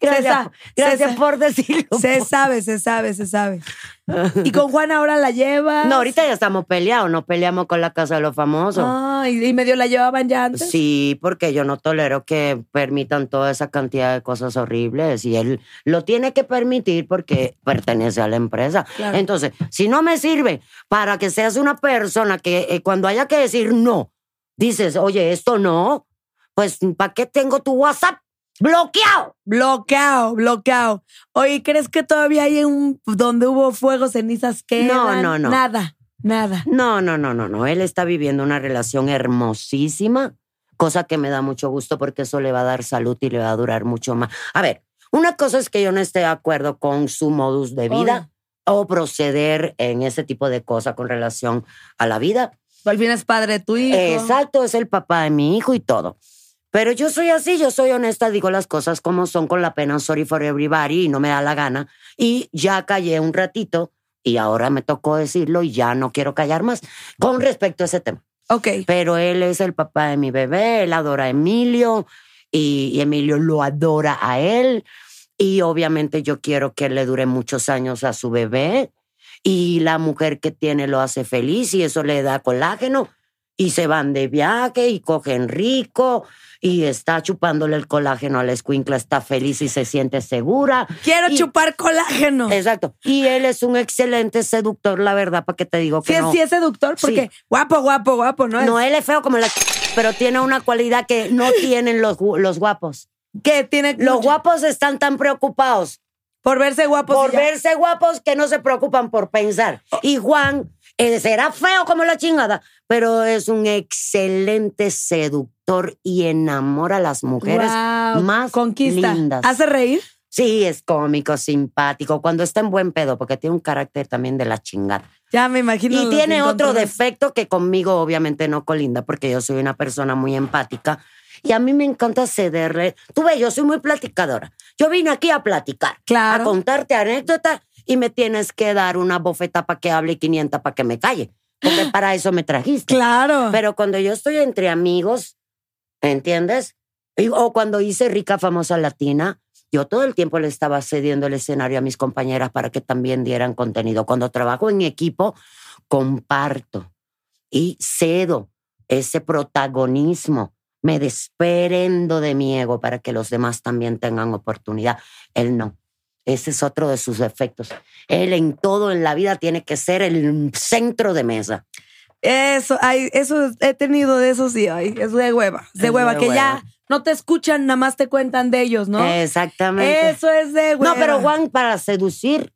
Gracias, gracias por decirlo. Se sabe, se sabe, se sabe. <laughs> Y con Juan ahora la llevas. No, ahorita ya estamos peleados, no peleamos con la casa de los famosos. Ah, y, y medio la llevaban ya antes. Sí, porque yo no tolero que permitan toda esa cantidad de cosas horribles y él lo tiene que permitir porque pertenece a la empresa. Claro. Entonces, si no me sirve para que seas una persona que eh, cuando haya que decir no, dices, oye, esto no, pues ¿para qué tengo tu WhatsApp bloqueado? Bloqueado, bloqueado. Oye, ¿crees que todavía hay un donde hubo fuego, cenizas que No, no, no. Nada, nada. No, no, no, no, no. Él está viviendo una relación hermosísima, cosa que me da mucho gusto porque eso le va a dar salud y le va a durar mucho más. A ver, una cosa es que yo no esté de acuerdo con su modus de vida o proceder en ese tipo de cosas con relación a la vida. Al fin es padre de tu hijo. Exacto, es el papá de mi hijo y todo. Pero yo soy así, yo soy honesta, digo las cosas como son con la pena, sorry for everybody, y no me da la gana. Y ya callé un ratito y ahora me tocó decirlo y ya no quiero callar más con respecto a ese tema. Ok. Pero él es el papá de mi bebé, él adora a Emilio y, y Emilio lo adora a él. Y obviamente yo quiero que le dure muchos años a su bebé. Y la mujer que tiene lo hace feliz y eso le da colágeno. Y se van de viaje y cogen rico y está chupándole el colágeno a la escuincla, está feliz y se siente segura. Quiero Y- chupar colágeno. Exacto. Y él es un excelente seductor, la verdad, para que te digo que Sí, no. sí es seductor, porque Sí. guapo, guapo, guapo, ¿no? No, es él es feo como la pero tiene una cualidad que no <coughs> tienen los, los guapos. que tiene Los mucho- guapos están tan preocupados por verse guapos. por verse guapos que no se preocupan por pensar. Y Juan será feo como la chingada, pero es un excelente seductor y enamora a las mujeres Guau, más conquista. lindas. ¿Hace reír? Sí, es cómico, simpático, cuando está en buen pedo, porque tiene un carácter también de la chingada. Ya me imagino. Y tiene otro defecto que conmigo obviamente no colinda porque yo soy una persona muy empática y a mí me encanta cederle. Tú ves, yo soy muy platicadora. Yo vine aquí a platicar, Claro. a contarte anécdotas y me tienes que dar una bofeta para que hable y 500 para que me calle. Porque <gasps> para eso me trajiste. Claro. Pero cuando yo estoy entre amigos, ¿entiendes? O cuando hice Rica Famosa Latina, yo todo el tiempo le estaba cediendo el escenario a mis compañeras para que también dieran contenido. Cuando trabajo en equipo, comparto y cedo ese protagonismo. Me desprendo de mi ego para que los demás también tengan oportunidad. Él no. Ese es otro de sus defectos. Él en todo en la vida tiene que ser el centro de mesa. Eso, ay, eso he tenido de esos sí, ay, es de hueva, de Es hueva, de que ya no te escuchan, nada más te cuentan de ellos, ¿no? Exactamente. Eso es de hueva. No, pero Juan, para seducir,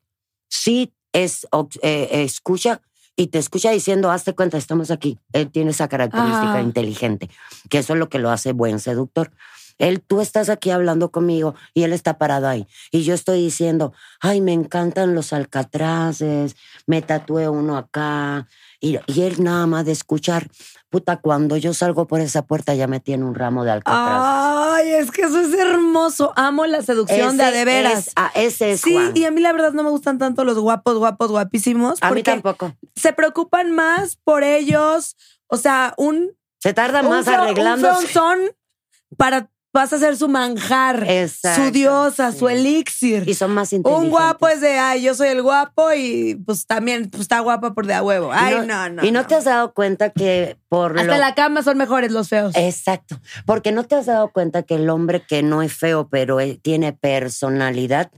sí es eh, eh, escucha y te escucha diciendo, hazte cuenta, estamos aquí. Él tiene esa característica Ajá. inteligente, que eso es lo que lo hace buen seductor. Él, tú estás aquí hablando conmigo y él está parado ahí. Y yo estoy diciendo, ay, me encantan los alcatraces, me tatué uno acá. Y, y él nada más de escuchar, puta, cuando yo salgo por esa puerta ya me tiene un ramo de alcatraces. Ay, es que eso es hermoso. Amo la seducción de a Ese de veras. es- ah, ese es sí, Juan. y a mí la verdad no me gustan tanto los guapos, guapos, guapísimos. A mí tampoco. se preocupan más por ellos. O sea, un, Se tarda un más feo- arreglándose. un feonzón para vas a ser su manjar, Exacto, su diosa, su elixir. Y son más inteligentes. Un guapo es de, ay, yo soy el guapo y pues también pues, está guapa por de a huevo. Ay, no, no. Y no, te has dado cuenta que por Hasta lo... la cama son mejores los feos. Exacto. Porque no te has dado cuenta que el hombre que no es feo, pero tiene personalidad,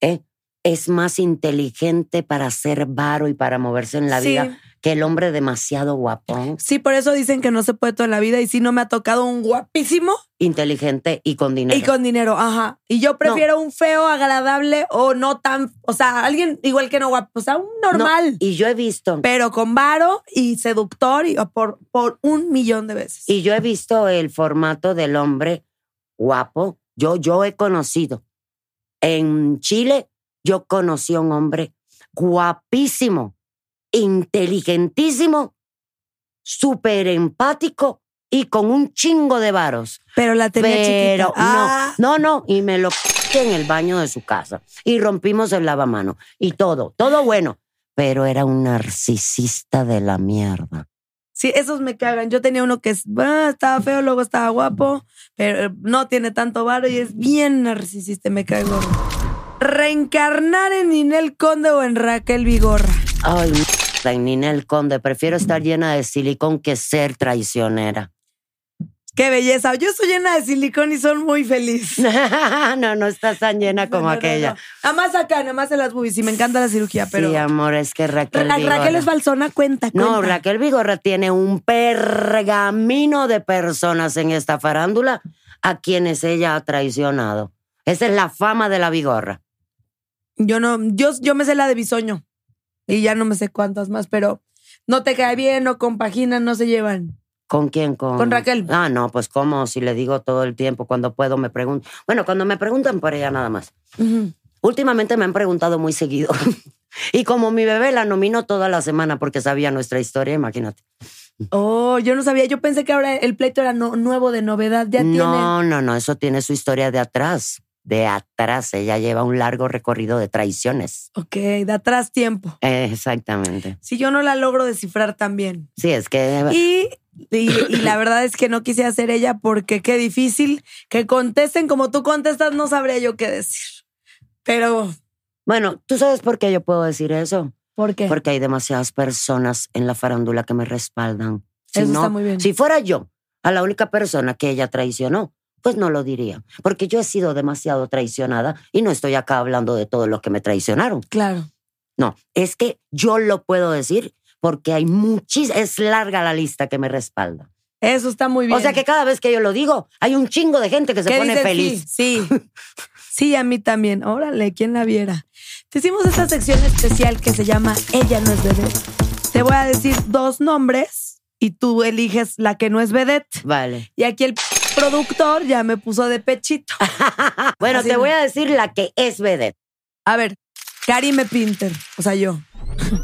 ¿eh? es más inteligente para hacer varo y para moverse en la Sí. vida que el hombre demasiado guapón, Sí, por eso dicen que no se puede todo en la vida y sí no me ha tocado un guapísimo inteligente y con dinero. y con dinero, ajá. Y yo prefiero un feo agradable o no tan, o sea, alguien igual que no guapo, o sea, un No, normal, y yo he visto, pero con varo y seductor y por, por un millón de veces. y yo he visto el formato del hombre guapo. Yo, yo he conocido. En Chile, yo conocí a un hombre guapísimo, inteligentísimo, súper empático y con un chingo de varos. pero la tenía Pero chiquita. Ah, no, no, no, y me lo en el baño de su casa y rompimos el lavamano y todo, todo bueno, pero era un narcisista de la mierda. Sí, esos me cagan. Yo tenía uno que es, ah, estaba feo, luego estaba guapo, pero no tiene tanto varo y es bien narcisista, me cae gordo. Reencarnar en Ninel Conde o en Raquel Vigorra. Ay, mierda, en Ninel Conde, prefiero estar llena de silicón que ser traicionera. Qué belleza. Yo soy llena de silicón y son muy feliz. <laughs> no, no estás tan llena como No, no, no, aquella. no. Nada más acá, nada más en las boobies. Y me encanta la cirugía, pero. Sí, amor, es que Raquel Ra- Vigorra- Raquel es balsona, cuenta, cuenta. No, Raquel Vigorra tiene un pergamino de personas en esta farándula a quienes ella ha traicionado. Esa es la fama de la Vigorra. Yo no, yo, yo me sé la de bisoño. Y ya no me sé cuántas más, pero no te cae bien, no compaginan, no se llevan. ¿Con quién? Con, Con Raquel. Ah, no, pues cómo, si le digo todo el tiempo, cuando puedo me pregunto. Bueno, cuando me preguntan por ella nada más. Últimamente me han preguntado muy seguido. <laughs> y como mi bebé la nominó toda la semana porque sabía nuestra historia, imagínate. Oh, yo no sabía. Yo pensé que ahora el pleito era no- nuevo de novedad. Ya tiene. No, no, no, eso tiene su historia de atrás. De atrás, ella lleva un largo recorrido de traiciones. Ok, de atrás tiempo. Eh, Exactamente. Si yo no la logro descifrar también. Sí, es que Y, y, y la verdad es que no quise hacer ella porque qué difícil que contesten como tú contestas, no sabría yo qué decir. Pero, Bueno, ¿tú sabes por qué yo puedo decir eso? ¿por qué? Porque hay demasiadas personas en la farándula que me respaldan. Si Eso no, está muy bien. Si fuera yo a la única persona que ella traicionó, pues no lo diría. Porque yo he sido demasiado traicionada y no estoy acá hablando de todos los que me traicionaron. Claro. No, es que yo lo puedo decir porque hay muchísimas, es larga la lista que me respalda. Eso está muy bien. O sea que cada vez que yo lo digo, hay un chingo de gente que se ¿Qué pone feliz. Sí, sí. <laughs> Sí, a mí también. Órale, ¿quién la viera? Te hicimos esta sección especial que se llama Ella no es vedette. Te voy a decir dos nombres y tú eliges la que no es vedette. Vale. Y aquí el productor ya me puso de pechito. <laughs> Bueno, Así te no. voy a decir la que es vedette. A ver, Karime Pinter, o sea, yo.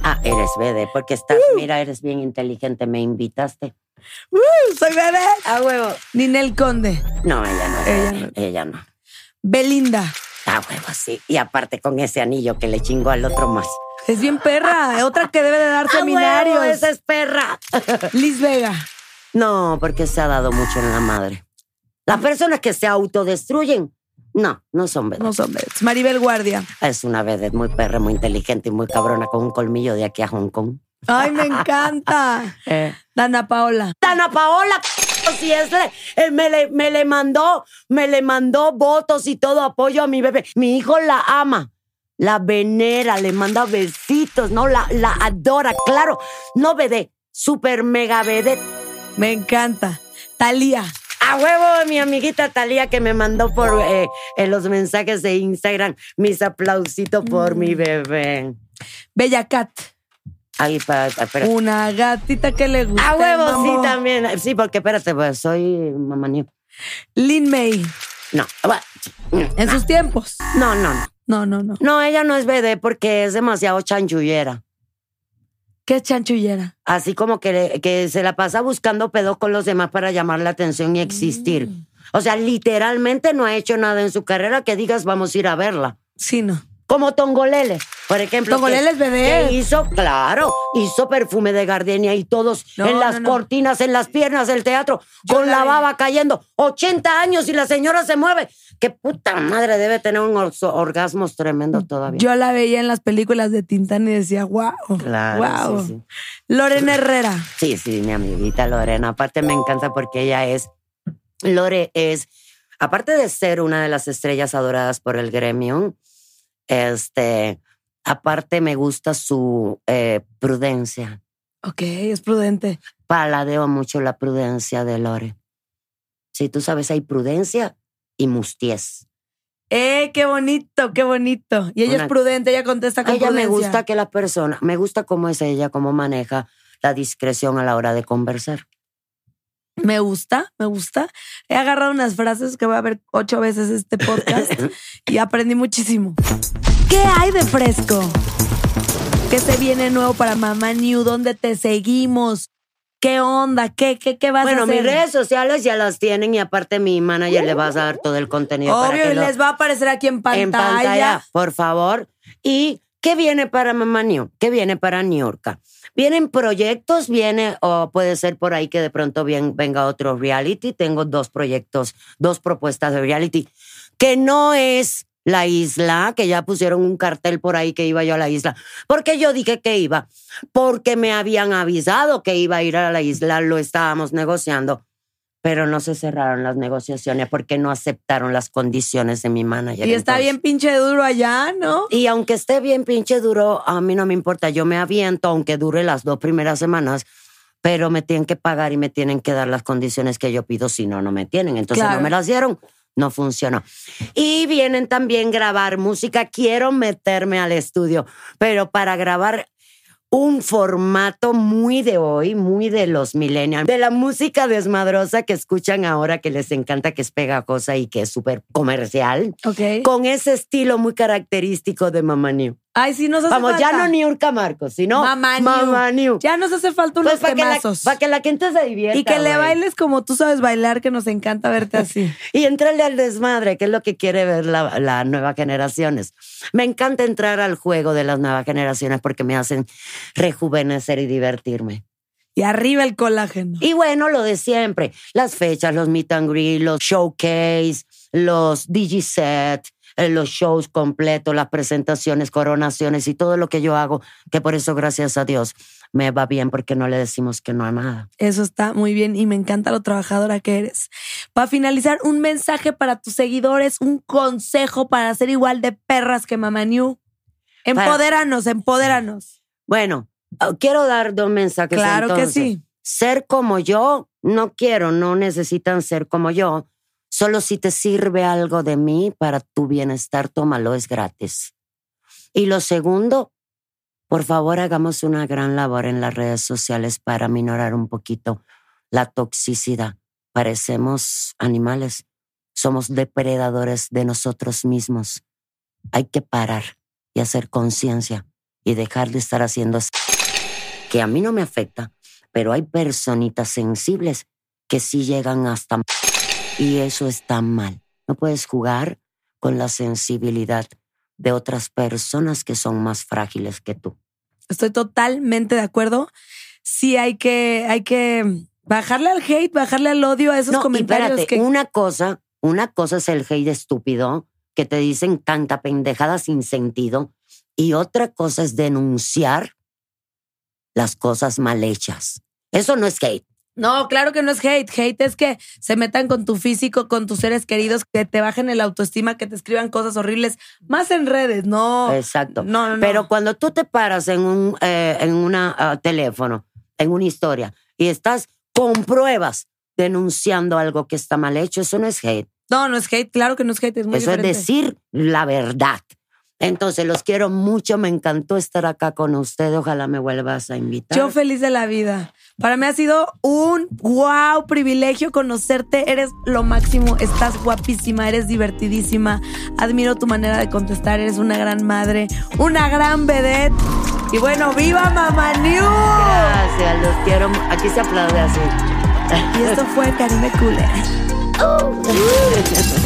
Ah, eres vedette, porque estás, Uh. mira, eres bien inteligente, me invitaste. ¡Uh! Soy vedette. A huevo. Ninel Conde, No, ella no. Ella Ella, ella no. Belinda. A huevo, sí. Y aparte con ese anillo que le chingó al otro más. Es bien perra. Otra que debe de dar <laughs> ¡A huevo, seminarios. esa es perra! Liz Vega. No, porque se ha dado mucho en la madre. Las personas que se autodestruyen, no, no son vedettes. No son vedettes. Maribel Guardia. Es una vedette muy perra, muy inteligente y muy cabrona con un colmillo de aquí a Hong Kong. Ay, me encanta. <laughs> Dana Paola. Dana Paola, si es le- eh, me, le, me le mandó, me le mandó votos y todo apoyo a mi bebé. Mi hijo la ama, la venera, le manda besitos, ¿no? La, la adora, claro. No vedette, super mega vedette. Me encanta. Talía. A huevo, mi amiguita Talía que me mandó por eh, en los mensajes de Instagram mis aplausitos por mi bebé. Bella Cat. Ahí para, espera. Una gatita que le gusta. A huevo, sí, también. Sí, porque espérate, pues soy mamá Lin May. No, va- En sus tiempos. no, no, no. No, no, no. No, ella no es BD porque es demasiado chanchullera. ¿Qué chanchullera? Así como que, que se la pasa buscando pedo con los demás para llamar la atención y existir. O sea, literalmente no ha hecho nada en su carrera que digas vamos a ir a verla. Sí, no. Como Tongolele. Por ejemplo, Tongolele es vedette. que hizo, claro, hizo perfume de gardenia y todos No, en las no, no. cortinas, en las piernas del teatro, Yo con la baba cayendo. 80 años y la señora se mueve. Qué puta madre debe tener un or- orgasmos tremendo todavía. Yo la veía en las películas de Tintán y decía, wow. Claro, wow. sí, sí. Lorena Herrera. Sí, sí, mi amiguita Lorena. Aparte me encanta porque ella es, Lore es, aparte de ser una de las estrellas adoradas por el gremio, este, aparte me gusta su eh, prudencia. Ok, es prudente. Paladeo mucho la prudencia de Lore. Sí, tú sabes, hay prudencia y mustiez. Eh, qué bonito, qué bonito. Y ella Una- es prudente, ella contesta con ella me prudencia. gusta que la persona, me gusta cómo es ella, cómo maneja la discreción a la hora de conversar. Me gusta, me gusta. He agarrado unas frases que voy a ver ocho veces este podcast <laughs> y aprendí muchísimo. ¿Qué hay de fresco? ¿Qué se viene nuevo para Mamá New? ¿Dónde te seguimos? ¿Qué onda? ¿Qué, qué, qué vas Bueno, a mis hacer? redes sociales ya las tienen y aparte mi manager le vas a dar todo el contenido. para Obvio, que y lo- les va a aparecer aquí en pantalla. en pantalla, por favor. ¿Y qué viene para Mamá New? ¿Qué viene para Niurka? Vienen proyectos, viene, o puede ser por ahí que de pronto bien, venga otro reality. Tengo dos proyectos, dos propuestas de reality, que no es la isla, que ya pusieron un cartel por ahí que iba yo a la isla. Porque yo dije que iba, porque me habían avisado que iba a ir a la isla, lo estábamos negociando. Pero no se cerraron las negociaciones porque no aceptaron las condiciones de mi manager. Y está Entonces- bien pinche duro allá, ¿no? y aunque esté bien pinche duro, a mí no me importa. Yo me aviento, aunque dure las dos primeras semanas, pero me tienen que pagar y me tienen que dar las condiciones que yo pido, si no, no me tienen. Entonces Claro. no me las dieron, no funcionó. Y vienen también grabar música. Quiero meterme al estudio, pero para grabar un formato muy de hoy, muy de los millennials, de la música desmadrosa que escuchan ahora, que les encanta, que es pegajosa y que es súper comercial Ok. con ese estilo muy característico de Mamá New. Ay, sí nos hace Vamos, ya falta. no Niurka Marcos, sino Mamá New. Mamá New. Ya nos hace falta unos Pues para que, la, que gente se divierta. y que le bailes como tú sabes bailar, que nos encanta verte así. <laughs> Y entrarle al desmadre, que es lo que quiere ver la, la nueva generaciones. Me encanta entrar al juego de las nuevas generaciones porque me hacen rejuvenecer y divertirme. Y arriba el colágeno. Y bueno, lo de siempre, las fechas, los meet and greet, los showcase, los digiset, eh, los shows completos, las presentaciones, coronaciones y todo lo que yo hago, que por eso, gracias a Dios, me va bien porque no le decimos que no a nada. Eso está muy bien y me encanta lo trabajadora que eres. Para finalizar, un mensaje para tus seguidores, un consejo para ser igual de perras que Mamá New. Empodéranos, empodéranos. Bueno, ah, quiero dar dos mensajes. Claro que sí. Ser como yo, no quiero, no necesitan ser como yo. Solo si te sirve algo de mí para tu bienestar, tómalo, es gratis. Y lo segundo, por favor, hagamos una gran labor en las redes sociales para minorar un poquito la toxicidad. Parecemos animales, somos depredadores de nosotros mismos. Hay que parar y hacer conciencia y dejar de estar haciendo es- que a mí no me afecta, pero hay personitas sensibles que sí llegan hasta y eso está mal. No puedes jugar con la sensibilidad de otras personas que son más frágiles que tú. Estoy totalmente de acuerdo. Sí hay que, hay que bajarle al hate, bajarle al odio a esos no, y comentarios espérate, que una cosa, una cosa es el hate estúpido que te dicen tanta pendejada sin sentido y otra cosa es denunciar las cosas mal hechas. Eso no es hate. No, claro que no es hate. Hate es que se metan con tu físico, con tus seres queridos, que te bajen el autoestima, que te escriban cosas horribles, más en redes, no. Exacto. No, no, no. Pero cuando tú te paras en un eh, en una teléfono, en una historia, y estás con pruebas denunciando algo que está mal hecho, eso no es hate. No, no es hate, claro que no es hate, es muy eso diferente. es decir la verdad. Entonces, los quiero mucho, me encantó estar acá con ustedes, ojalá me vuelvas a invitar. Yo feliz de la vida. Para mí ha sido un wow privilegio conocerte. Eres lo máximo, estás guapísima, eres divertidísima. Admiro tu manera de contestar, eres una gran madre, una gran vedette. Y bueno, ¡viva Mamá New! Gracias, los quiero. Aquí se aplaude así. Y esto fue Karime Cooler. <laughs>